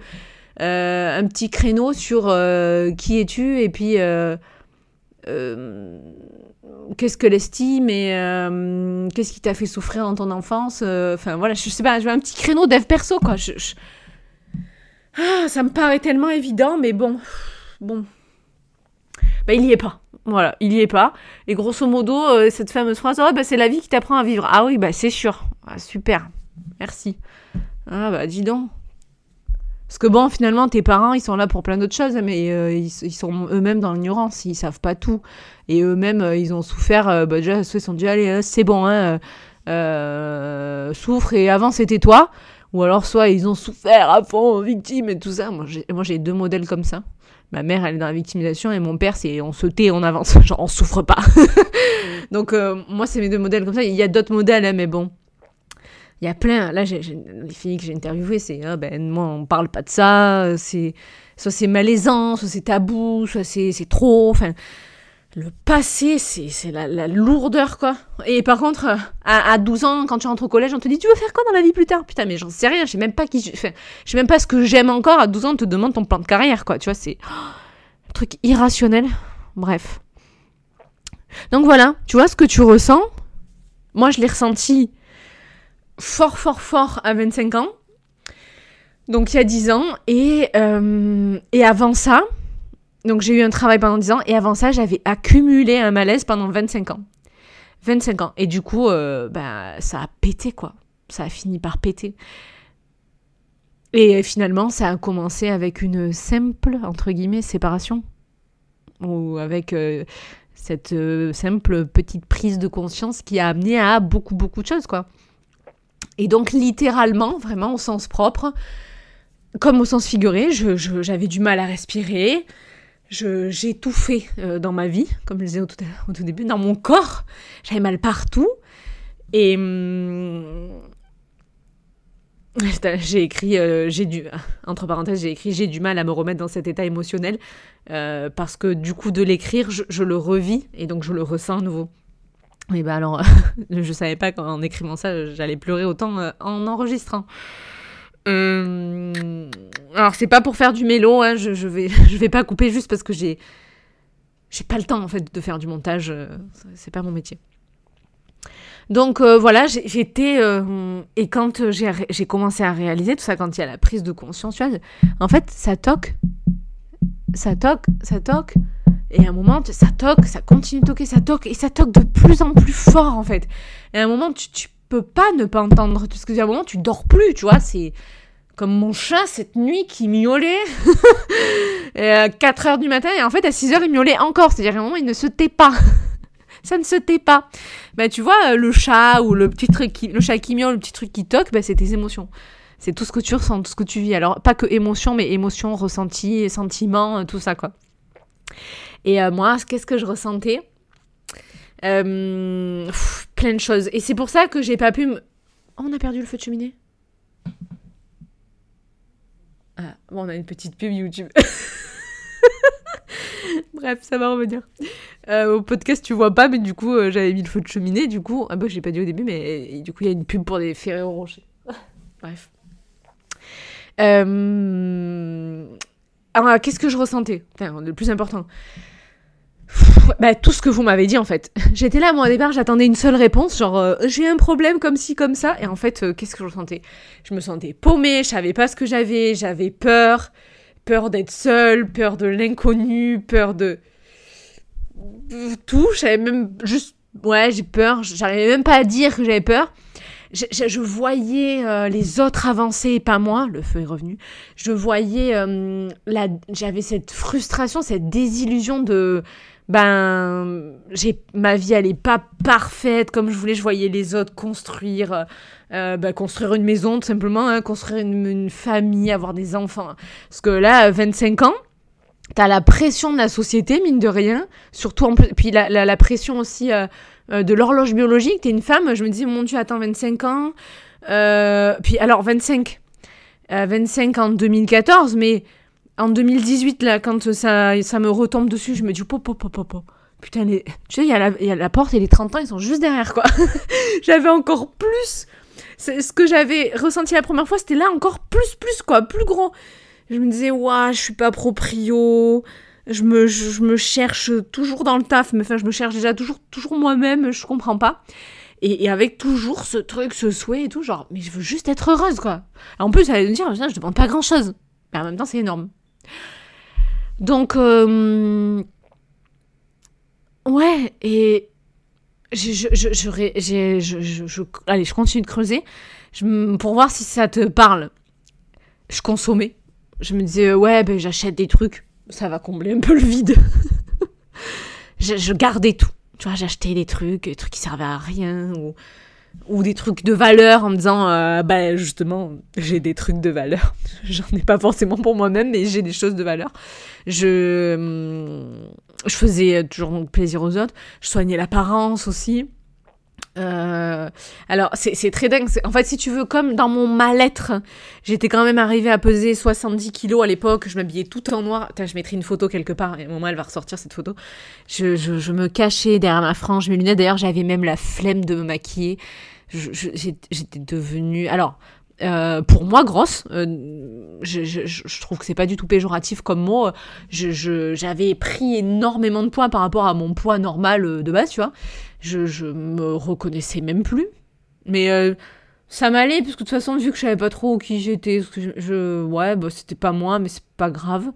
un petit créneau sur qui es-tu et puis qu'est-ce que l'estime et euh, qu'est-ce qui t'a fait souffrir dans ton enfance. Euh, enfin voilà, je sais pas, je veux un petit créneau dev perso quoi. Ah, ça me paraît tellement évident, mais bon, bon, bah il y est pas. Voilà, il y est pas. Et grosso modo, euh, cette fameuse phrase, oh, bah, c'est la vie qui t'apprend à vivre. Ah oui, bah c'est sûr. Ah, super. Merci. Ah bah dis donc. Parce que bon, finalement, tes parents, ils sont là pour plein d'autres choses, mais euh, ils, sont eux-mêmes dans l'ignorance, ils savent pas tout. Et eux-mêmes, euh, ils ont souffert, euh, bah, déjà, ils sont dit, allez, c'est bon, hein, souffre et avant c'était toi. Ou alors, soit ils ont souffert à fond, victime et tout ça. Moi, j'ai deux modèles comme ça. Ma mère, elle est dans la victimisation et mon père, c'est on se tait, on avance. Genre, on souffre pas. Donc, moi, c'est mes deux modèles comme ça. Il y a d'autres modèles, hein, mais bon il y a plein. Là, les filles que j'ai interviewées, c'est ah, ben moi on parle pas de ça. C'est soit c'est malaisant, soit c'est tabou, soit c'est trop. Enfin, le passé, c'est la, la, lourdeur quoi. Et par contre, à, à, 12 ans, quand tu rentres au collège, on te dit tu veux faire quoi dans la vie plus tard? Putain, mais j'en sais rien. Je sais même pas qui. Sais même pas ce que j'aime encore. À 12 ans, on te demande ton plan de carrière quoi. Tu vois, c'est un truc irrationnel. Bref. Donc voilà, tu vois ce que tu ressens? Moi, je l'ai ressenti fort, fort, fort à 25 ans. Donc il y a 10 ans. Et, euh, et avant ça, donc j'ai eu un travail pendant 10 ans. Et avant ça, j'avais accumulé un malaise pendant 25 ans. 25 ans. Et du coup, euh, bah, ça a pété, quoi. Ça a fini par péter. Et finalement, ça a commencé avec une simple, entre guillemets, séparation. Ou avec euh, cette simple petite prise de conscience qui a amené à beaucoup, beaucoup de choses, quoi. Et donc littéralement, vraiment au sens propre, comme au sens figuré, j'avais du mal à respirer, j'étouffais euh, dans ma vie, comme je disais au tout, tout début, dans mon corps, j'avais mal partout. Et hum, j'ai écrit, euh, j'ai dû, entre parenthèses, j'ai écrit, j'ai du mal à me remettre dans cet état émotionnel euh, parce que du coup de l'écrire, je, je, le revis et donc je le ressens à nouveau. Et bah alors, je savais pas qu'en écrivant ça, j'allais pleurer autant euh, en enregistrant. Euh, alors c'est pas pour faire du mélo, hein, je, je, vais je vais pas couper juste parce que j'ai j'ai pas le temps en fait de faire du montage, euh, c'est pas mon métier. Donc voilà, j'étais et quand j'ai commencé à réaliser tout ça, quand il y a la prise de conscience, tu vois, en fait ça toque, ça toque, ça toque. Et à un moment, ça toque, ça continue de toquer, ça toque, et ça toque de plus en plus fort, en fait. Et à un moment, tu, tu peux pas ne pas entendre, parce que à un moment, tu dors plus, tu vois, c'est comme mon chat cette nuit qui miaulait à 4 heures du matin, et en fait, à 6 heures, il miaulait encore, c'est-à-dire à un moment, il ne se tait pas. ça ne se tait pas. Bah, tu vois, le chat, ou le petit truc qui, le chat qui miaule, le petit truc qui toque, bah, c'est tes émotions. C'est tout ce que tu ressens, tout ce que tu vis. Alors, pas que émotions, mais émotions, ressentis, sentiments, tout ça, quoi. Et euh, moi, qu'est-ce que je ressentais? Euh, Plein de choses. Et c'est pour ça que j'ai pas pu. Oh, on a perdu le feu de cheminée ah, bon, on a une petite pub YouTube. Bref, ça va revenir. Euh, au podcast, tu vois pas, mais du coup, j'avais mis le feu de cheminée. Du coup, ah bah, j'ai pas dit au début, mais du coup, il y a une pub pour des Ferrero Rocher. Bref. Alors, qu'est-ce que je ressentais? Enfin, le plus important bah, tout ce que vous m'avez dit en fait. J'étais là, moi au départ, j'attendais une seule réponse, genre euh, j'ai un problème comme ci, comme ça. Et en fait, euh, qu'est-ce que je ressentais? Je me sentais paumée, je savais pas ce que j'avais, j'avais peur, peur d'être seule, peur de l'inconnu, peur de. Tout, j'avais même juste. Ouais, j'ai peur, j'arrivais même pas à dire que j'avais peur. Je, voyais euh, les autres avancer pas moi, le feu est revenu. Je voyais la, j'avais cette frustration, cette désillusion de ben j'ai ma vie elle est pas parfaite comme je voulais. Je voyais les autres construire euh, ben, construire une maison tout simplement hein, construire une, famille avoir des enfants. Parce que là 25 ans t'as la pression de la société mine de rien. Surtout puis la, pression aussi euh, euh, de l'horloge biologique. T'es une femme je me dis mon dieu attends 25 ans puis alors 25 25 en 2014 mais en 2018, là, quand ça, ça me retombe dessus, je me dis, pop, pop, pop, pop. putain, les... tu sais, il y, y a la porte et les 30 ans, ils sont juste derrière, quoi. j'avais encore plus. Ce que j'avais ressenti la première fois, c'était là encore plus, plus, quoi, plus gros. Je me disais, ouah, je suis pas proprio. Je me, je, me cherche toujours dans le taf, mais enfin, je me cherche déjà toujours, toujours moi-même, je comprends pas. Et, avec toujours ce truc, ce souhait et tout, genre, mais je veux juste être heureuse, quoi. En plus, elle allait me dire, je demande pas grand chose. Mais en même temps, c'est énorme. Donc, euh, ouais, et je, je, je, je, allez, je continue de creuser pour voir si ça te parle. Je consommais. Je me disais, ouais, ben, j'achète des trucs, ça va combler un peu le vide. je, gardais tout. Tu vois, j'achetais des trucs, des trucs qui servaient à rien, ou des trucs de valeur en me disant, euh, bah justement, j'ai des trucs de valeur. J'en ai pas forcément pour moi-même, mais j'ai des choses de valeur. Je, hum, je faisais toujours plaisir aux autres. Je soignais l'apparence aussi. Euh, alors, c'est très dingue. En fait, si tu veux, comme dans mon mal-être, j'étais quand même arrivée à peser 70 kilos à l'époque. Je m'habillais tout en noir. Je mettrai une photo quelque part. Et un moment, elle va ressortir cette photo. Je, je, je me cachais derrière ma frange, mes lunettes. D'ailleurs, j'avais même la flemme de me maquiller. J'étais devenue. Alors. Euh, pour moi, grosse, euh, je, trouve que c'est pas du tout péjoratif comme mot. J'avais pris énormément de poids par rapport à mon poids normal euh, de base, tu vois je, je me reconnaissais même plus. Mais ça m'allait, parce que de toute façon, vu que je savais pas trop qui j'étais, ouais, bah, c'était pas moi, mais c'est pas grave.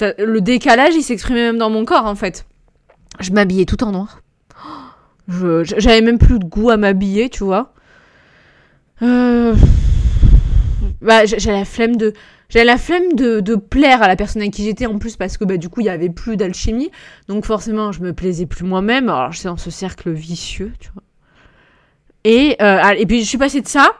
Le décalage, il s'exprimait même dans mon corps, en fait. Je m'habillais tout en noir. J'avais même plus de goût à m'habiller, tu vois. Euh... Bah, j'ai la flemme de... J'avais la flemme de, de plaire à la personne avec qui j'étais en plus parce que bah, du coup il y avait plus d'alchimie. Donc forcément je me plaisais plus moi-même. Alors j'étais dans ce cercle vicieux tu vois. Et, euh, ah, et puis je suis passée de ça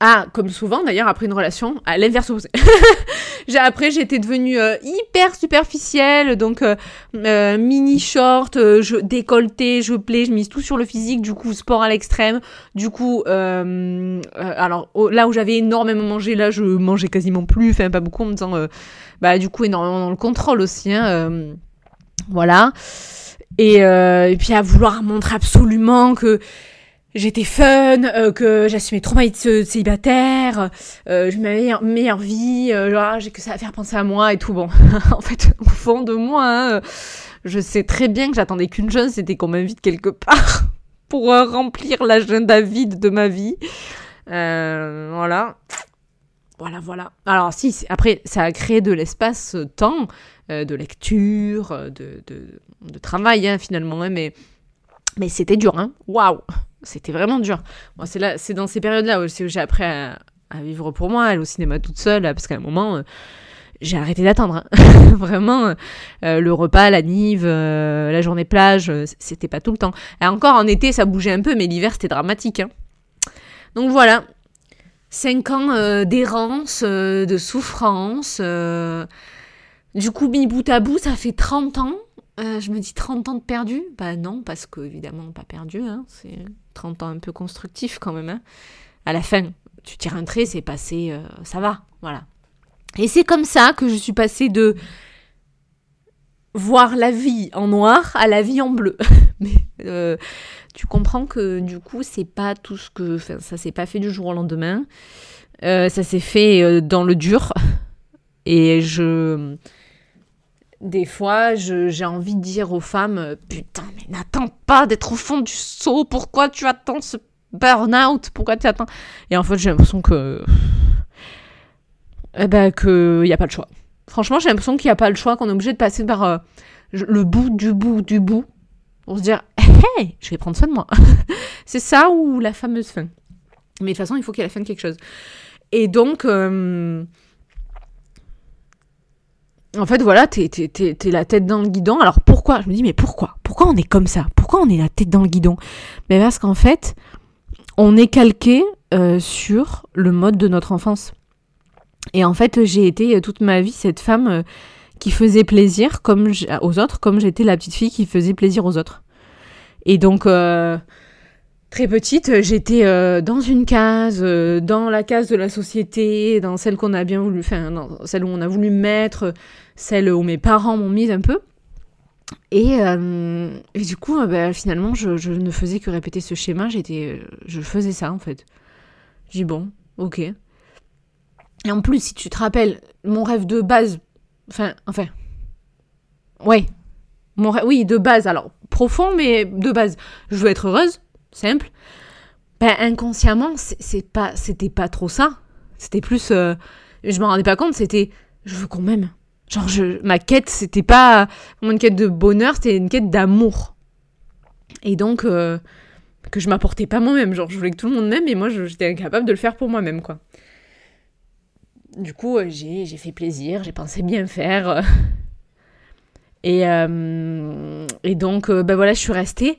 à comme souvent d'ailleurs après une relation à l'inverse opposé. Après j'étais devenue euh, hyper superficielle donc euh, euh, mini short je décolleté je plais je mise tout sur le physique du coup sport à l'extrême. Du coup alors là où j'avais énormément mangé là je mangeais quasiment plus enfin pas beaucoup en me disant bah du coup énormément dans le contrôle aussi hein, voilà. Et, et puis à vouloir montrer absolument que j'étais fun, euh, que j'assumais trop ma vie de célibataire, euh, je m'avais meilleure, meilleure vie, euh, j'ai que ça à faire penser à moi et tout. Bon, en fait, au fond de moi, euh, je sais très bien que j'attendais qu'une chose, c'était qu'on m'invite quelque part pour remplir l'agenda vide de ma vie. Voilà. Voilà, voilà. Alors si, après, ça a créé de l'espace-temps, de lecture, de, de, de travail, hein, finalement, hein, mais, mais c'était dur, hein. Waouh C'était vraiment dur. Moi, c'est là, c'est dans ces périodes-là où, j'ai appris à, vivre pour moi, aller au cinéma toute seule, parce qu'à un moment, euh, j'ai arrêté d'attendre. hein. Vraiment, euh, le repas, la nive, euh, la journée plage, c'était pas tout le temps. Encore en été, ça bougeait un peu, mais l'hiver, c'était dramatique. hein. Donc voilà, cinq ans d'errance, de souffrance. Du coup, mis bout à bout, ça fait 30 ans. Euh, je me dis 30 ans de perdu Bah non, parce que évidemment pas perdu. Hein. C'est 30 ans un peu constructif quand même. hein. À la fin, tu tires un trait, c'est passé, euh, ça va, voilà. Et c'est comme ça que je suis passée de voir la vie en noir à la vie en bleu. Mais euh, tu comprends que du coup, c'est pas tout ce que. Enfin, ça s'est pas fait du jour au lendemain. Ça s'est fait dans le dur. Et je. Des fois, j'ai envie de dire aux femmes euh, Putain, mais n'attends pas d'être au fond du seau. Pourquoi tu attends ce burn-out? Pourquoi tu attends? Et en fait, j'ai l'impression que. Eh ben, qu'il n'y a pas le choix. Franchement, j'ai l'impression qu'il n'y a pas le choix, qu'on est obligé de passer par euh, le bout du bout du bout pour se dire Hey, je vais prendre soin de moi. C'est ça ou la fameuse fin. Mais de toute façon, il faut qu'il y ait la fin de quelque chose. Et donc. euh, en fait, voilà, t'es, t'es, la tête dans le guidon. Alors pourquoi? Je me dis, mais pourquoi? Pourquoi on est comme ça? Pourquoi on est la tête dans le guidon? Mais parce qu'en fait, on est calqué euh, sur le mode de notre enfance. Et en fait, j'ai été euh, toute ma vie cette femme euh, qui faisait plaisir comme aux autres, comme j'étais la petite fille qui faisait plaisir aux autres. Et donc, très petite, j'étais dans une case, dans la case de la société, dans celle qu'on a bien voulu, enfin, celle où on a voulu me mettre, celle où mes parents m'ont mise un peu. Et, euh, du coup, euh, bah, finalement, je, ne faisais que répéter ce schéma. J'étais, euh, je faisais ça en fait. J'ai dit bon, ok. Et en plus, si tu te rappelles, mon rêve de base, enfin, enfin, ouais, mon rêve, oui, de base, alors profond, mais de base, je veux être heureuse, simple. Ben, inconsciemment, c'est pas, c'était pas trop ça. C'était plus, euh, je m'en rendais pas compte, c'était, je veux qu'on m'aime. Genre, ma quête, c'était pas une quête de bonheur, c'était une quête d'amour. Et donc, euh, que je m'apportais pas moi-même. Genre, je voulais que tout le monde m'aime, et moi, j'étais incapable de le faire pour moi-même, quoi. Du coup, euh, j'ai fait plaisir, j'ai pensé bien faire. euh. Et, et donc, ben voilà, je suis restée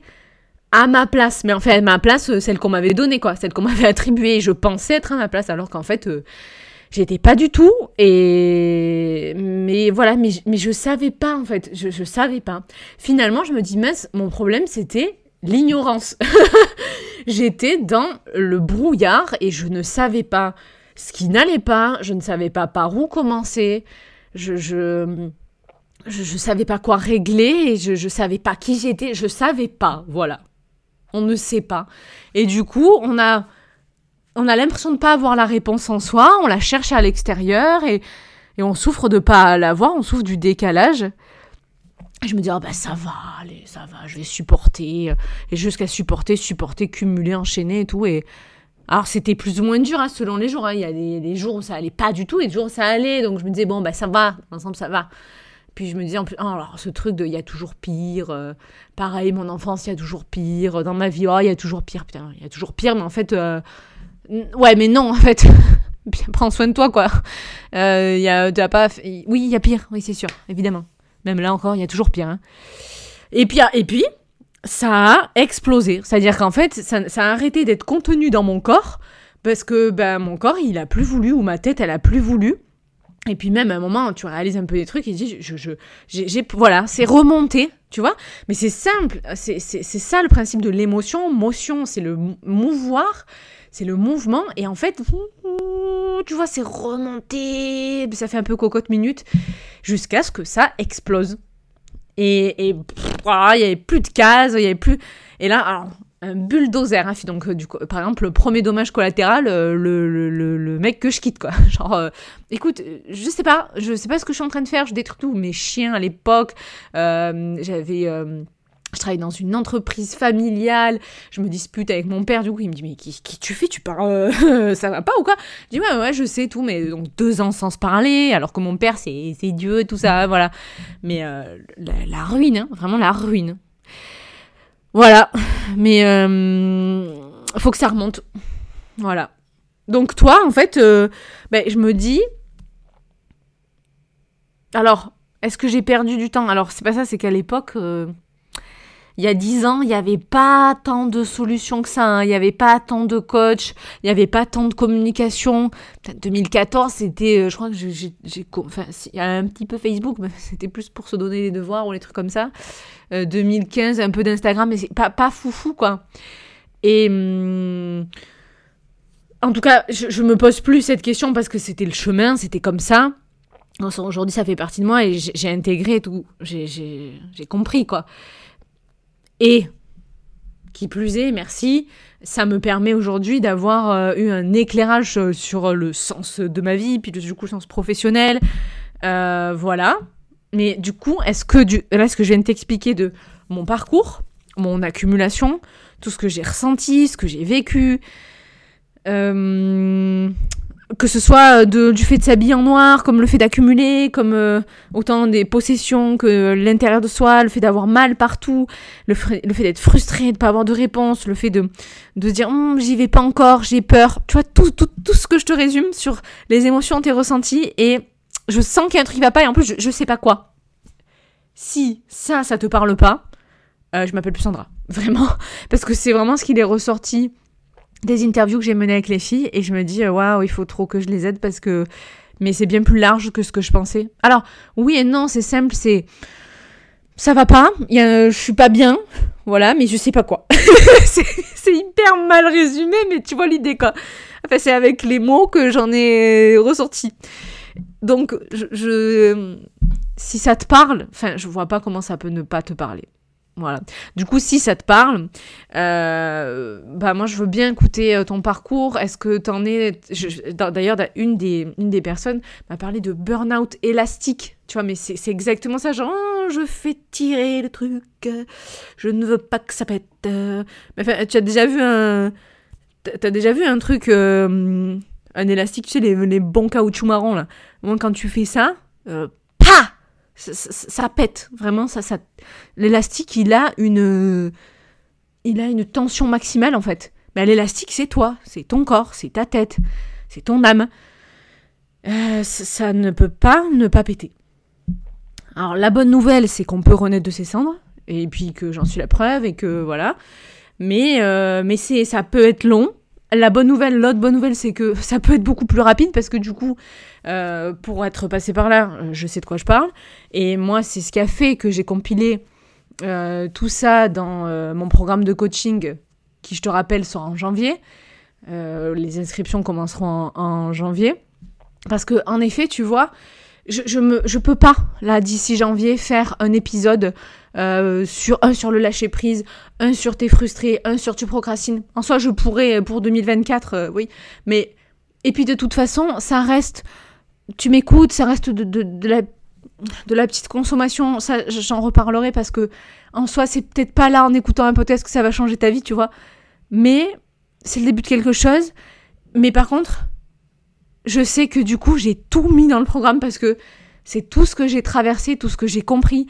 à ma place. Mais en fait, à ma place, celle qu'on m'avait donnée, quoi. Celle qu'on m'avait attribuée. Je pensais être à ma place, alors qu'en fait, j'étais pas du tout. Et. Mais voilà, mais, je- mais je savais pas, en fait. Je, savais pas. Finalement, je me dis, mince, mon problème, c'était l'ignorance. J'étais dans le brouillard et je ne savais pas ce qui n'allait pas. Je ne savais pas par où commencer. Je. je je, je savais pas quoi régler et je, je savais pas qui j'étais, je savais pas, voilà. On ne sait pas. Et du coup, on a, on a l'impression de pas avoir la réponse en soi, on la cherche à l'extérieur et, et on souffre de pas l'avoir, on souffre du décalage. Et je me dis, bah ça va, allez, ça va, je vais supporter. Et jusqu'à supporter, supporter, cumuler, enchaîner et tout. Et alors c'était plus ou moins dur hein, selon les jours. hein. Il y a des, des jours où ça allait pas du tout et des jours où ça allait. Donc je me disais, bon, bah ça va, ensemble ça va. Puis je me disais en plus, oh, alors ce truc de il y a toujours pire, euh, pareil, mon enfance, il y a toujours pire, dans ma vie, oh, il y a toujours pire, putain, il y a toujours pire, mais en fait, euh, ouais, mais non, en fait, prends soin de toi, quoi. Euh, y a, pas, oui, il y a pire, oui, c'est sûr, évidemment. Même là encore, il y a toujours pire. hein. Et puis, et puis, ça a explosé. C'est-à-dire qu'en fait, ça, a arrêté d'être contenu dans mon corps, parce que ben, mon corps, il a plus voulu, ou ma tête, elle a plus voulu. Et puis même à un moment, tu réalises un peu des trucs et tu dis, je, je, j'ai, voilà, c'est remonté, tu vois. Mais c'est simple, c'est, ça le principe de l'émotion. Motion, c'est le mou- mouvoir, c'est le mouvement. Et en fait, tu vois, c'est remonté, ça fait un peu cocotte minute, jusqu'à ce que ça explose. Et, voilà, il y avait plus de cases, il y avait plus. Et là, un bulldozer. Hein, donc, euh, par exemple, le premier dommage collatéral, euh, le, le, mec que je quitte, quoi. Genre, euh, écoute, je sais pas, je sais pas ce que je suis en train de faire, je détruis tout. Mes chiens à l'époque, j'avais. Je travaille dans une entreprise familiale, je me dispute avec mon père, du coup il me dit mais qui, qui tu fais, tu pars, euh, ça va pas ou quoi? Je dis ouais ouais je sais tout, mais donc deux ans sans se parler, alors que mon père c'est Dieu tout ça, voilà. Mais euh, la, la ruine, hein, vraiment la ruine. Voilà, mais euh, faut que ça remonte. Voilà. Donc toi, en fait, euh, ben, je me dis... Alors, est-ce que j'ai perdu du temps? Alors, c'est pas ça, c'est qu'à l'époque, euh, il y a dix ans, il n'y avait pas tant de solutions que ça. hein. Il n'y avait pas tant de coach, il n'y avait pas tant de communication. Peut-être 2014, c'était... euh, je crois que j'ai... Enfin, il y a un petit peu Facebook, mais c'était plus pour se donner les devoirs ou les trucs comme ça. Euh, 2015, un peu d'Instagram, mais c'est pas, foufou, quoi. Et... hum, en tout cas, je, je me pose plus cette question parce que c'était le chemin, c'était comme ça. Aujourd'hui, ça fait partie de moi et j'ai intégré tout. J'ai compris, quoi. Et, qui plus est, merci, ça me permet aujourd'hui d'avoir euh, eu un éclairage euh, sur le sens de ma vie, puis du coup, le sens professionnel. Euh, voilà. Mais du coup, est-ce que, du... là, ce que je viens de t'expliquer de mon parcours, mon accumulation, tout ce que j'ai ressenti, ce que j'ai vécu, que ce soit de, du fait de s'habiller en noir, comme le fait d'accumuler, comme euh, autant des possessions que l'intérieur de soi, le fait d'avoir mal partout, le, fait d'être frustré, de pas avoir de réponse, le fait de, de se dire Hum, j'y vais pas encore, j'ai peur. Tu vois, tout, tout, tout ce que je te résume sur les émotions, tes ressentis, et je sens qu'il y a un truc qui va pas, et en plus, je, je sais pas quoi. Si ça, ça te parle pas, euh, je m'appelle plus Sandra. Vraiment. Parce que c'est vraiment ce qu'il est ressorti des interviews que j'ai menées avec les filles et je me dis euh, waouh il faut trop que je les aide parce que mais c'est bien plus large que ce que je pensais. Alors oui et non c'est simple c'est ça va pas y a, je suis pas bien voilà mais je sais pas quoi. C'est hyper mal résumé mais tu vois l'idée quoi. Enfin c'est avec les mots que j'en ai ressorti donc si ça te parle, enfin, je vois pas comment ça peut ne pas te parler. Voilà. Du coup, si ça te parle, euh, bah moi je veux bien écouter euh, ton parcours. Est-ce que t'en es D'ailleurs, une des une des personnes m'a parlé de burn-out élastique. Tu vois, mais c'est exactement ça. Genre, oh, je fais tirer le truc. Je ne veux pas que ça pète. Enfin, tu as déjà vu un T'as déjà vu un truc, un élastique, tu sais, les, les bons caoutchouc marrons là. Moi, quand tu fais ça, euh, ça, pète, vraiment, ça, ça... l'élastique, il a une, il a une tension maximale en fait. Mais l'élastique, c'est toi, c'est ton corps, c'est ta tête, c'est ton âme. Euh, ça, ne peut pas ne pas péter. Alors la bonne nouvelle, c'est qu'on peut renaître de ses cendres, et puis que j'en suis la preuve, et que voilà. Mais, euh, mais c'est, ça peut être long, la bonne nouvelle, l'autre bonne nouvelle, c'est que ça peut être beaucoup plus rapide parce que du coup, euh, pour être passé par là, euh, je sais de quoi je parle. Et moi, c'est ce qui a fait que j'ai compilé euh, tout ça dans mon programme de coaching qui, je te rappelle, sera en janvier. les inscriptions commenceront en, janvier. Parce que, en effet, tu vois, je, je, je peux pas, là, d'ici janvier, faire un épisode euh, sur un sur le lâcher prise, un sur t'es frustré, un sur tu procrastines. En soi, je pourrais euh, pour 2024, euh, oui. Mais et puis de toute façon, ça reste. Tu m'écoutes, ça reste de, de, la de la petite consommation. Ça, j'en reparlerai parce que en soi, c'est peut-être pas là en écoutant un podcast que ça va changer ta vie, tu vois. Mais c'est le début de quelque chose. Mais par contre, je sais que du coup, j'ai tout mis dans le programme parce que c'est tout ce que j'ai traversé, tout ce que j'ai compris,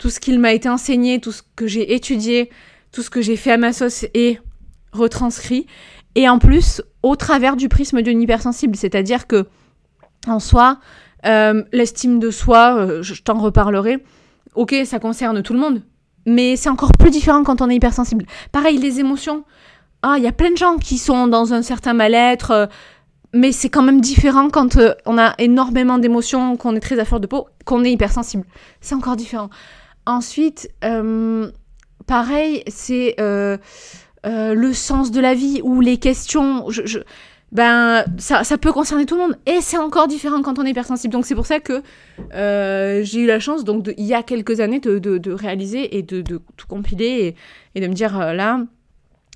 tout ce qu'il m'a été enseigné, tout ce que j'ai étudié, tout ce que j'ai fait à ma sauce est retranscrit. Et en plus, au travers du prisme d'une hypersensible, c'est-à-dire que, en soi, euh, l'estime de soi, euh, je, t'en reparlerai, ok, ça concerne tout le monde, mais c'est encore plus différent quand on est hypersensible. Pareil, les émotions. Ah, il y a plein de gens qui sont dans un certain mal-être, euh, mais c'est quand même différent quand on a énormément d'émotions, qu'on est très à fleur de peau, qu'on est hypersensible. C'est encore différent. Ensuite, euh, pareil, c'est euh, euh, le sens de la vie ou les questions. ben, ça, peut concerner tout le monde. Et c'est encore différent quand on est hypersensible. Donc c'est pour ça que j'ai eu la chance, donc il y a quelques années, de, réaliser et de, tout compiler et, de me dire là.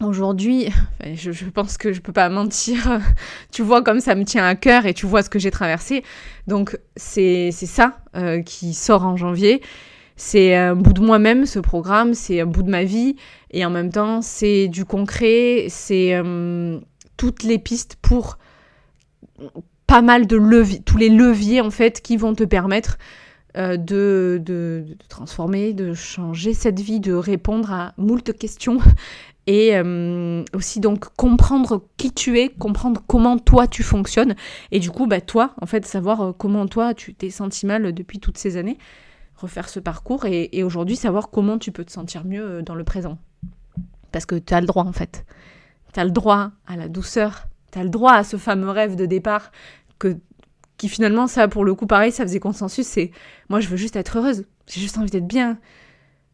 Aujourd'hui, je, je, pense que je peux pas mentir. tu vois comme ça me tient à cœur et tu vois ce que j'ai traversé. Donc c'est ça qui sort en janvier c'est un bout de moi-même, ce programme, c'est un bout de ma vie, et en même temps, c'est du concret, c'est euh, toutes les pistes pour pas mal de leviers, tous les leviers en fait qui vont te permettre euh, de, transformer, de changer cette vie, de répondre à moult questions. Et euh, aussi donc comprendre qui tu es, comprendre comment toi tu fonctionnes. Et du coup bah toi en fait savoir comment toi tu t'es senti mal depuis toutes ces années refaire ce parcours et, aujourd'hui savoir comment tu peux te sentir mieux euh, dans le présent. Parce que tu as le droit en fait. Tu as le droit à la douceur, tu as le droit à ce fameux rêve de départ que qui finalement ça pour le coup pareil ça faisait consensus c'est moi je veux juste être heureuse. J'ai juste envie d'être bien.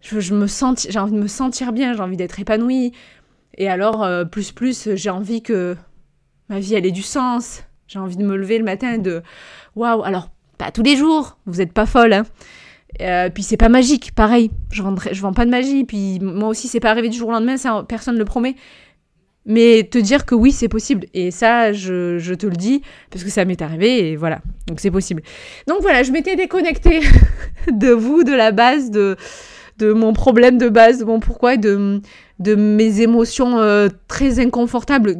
Je, me sens j'ai envie de me sentir bien j'ai envie d'être épanouie. Et alors euh, plus plus j'ai envie que ma vie elle ait du sens. J'ai envie de me lever le matin et de waouh alors pas tous les jours. Vous n'êtes pas folle hein euh, puis c'est pas magique, pareil. Je vends, pas de magie. Puis moi aussi, c'est pas arrivé du jour au lendemain, ça, personne ne le promet. Mais te dire que oui, c'est possible. Et ça, je, te le dis, parce que ça m'est arrivé, et voilà. Donc c'est possible. Donc voilà, je m'étais déconnectée de vous, de la base, de, mon problème de base, de mon pourquoi, de, de mes émotions euh, très inconfortables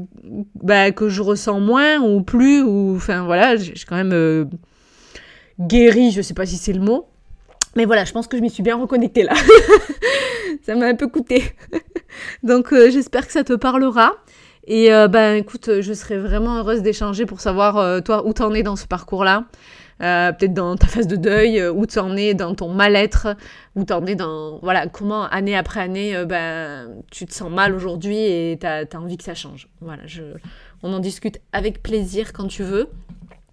bah, que je ressens moins ou plus. ou Enfin voilà, j'ai quand même euh, guéri, je sais pas si c'est le mot. Mais voilà, je pense que je m'y suis bien reconnectée là. ça m'a un peu coûté. Donc euh, j'espère que ça te parlera. Et ben écoute, je serais vraiment heureuse d'échanger pour savoir euh, toi où t'en es dans ce parcours-là. peut-être dans ta phase de deuil, où tu en es dans ton mal-être, où tu en es dans, voilà, comment année après année, ben, tu te sens mal aujourd'hui et tu as, envie que ça change. Voilà, je, on en discute avec plaisir quand tu veux.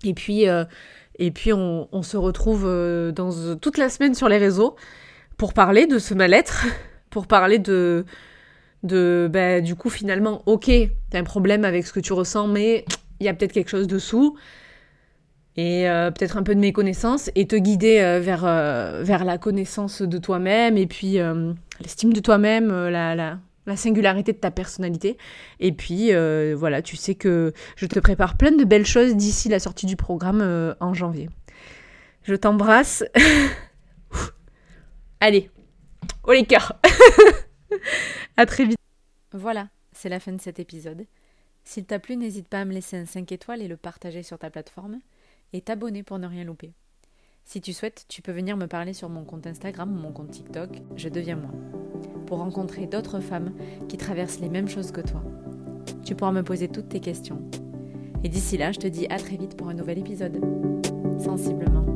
Et puis, et puis on, se retrouve euh, toute la semaine sur les réseaux pour parler de ce mal-être, pour parler de, bah, du coup finalement, ok, t'as un problème avec ce que tu ressens, mais il y a peut-être quelque chose dessous. et euh, peut-être un peu de méconnaissance et te guider euh, vers, vers la connaissance de toi-même et puis l'estime de toi-même, la, la, singularité de ta personnalité. Et puis voilà, tu sais que je te prépare plein de belles choses d'ici la sortie du programme en janvier. Je t'embrasse. Allez, au les cœurs. à très vite. Voilà, c'est la fin de cet épisode. S'il t'a plu, n'hésite pas à me laisser un 5 étoiles et le partager sur ta plateforme et t'abonner pour ne rien louper. Si tu souhaites, tu peux venir me parler sur mon compte Instagram ou mon compte TikTok, je deviens moi, pour rencontrer d'autres femmes qui traversent les mêmes choses que toi. Tu pourras me poser toutes tes questions. Et d'ici là, je te dis à très vite pour un nouvel épisode. Sensiblement.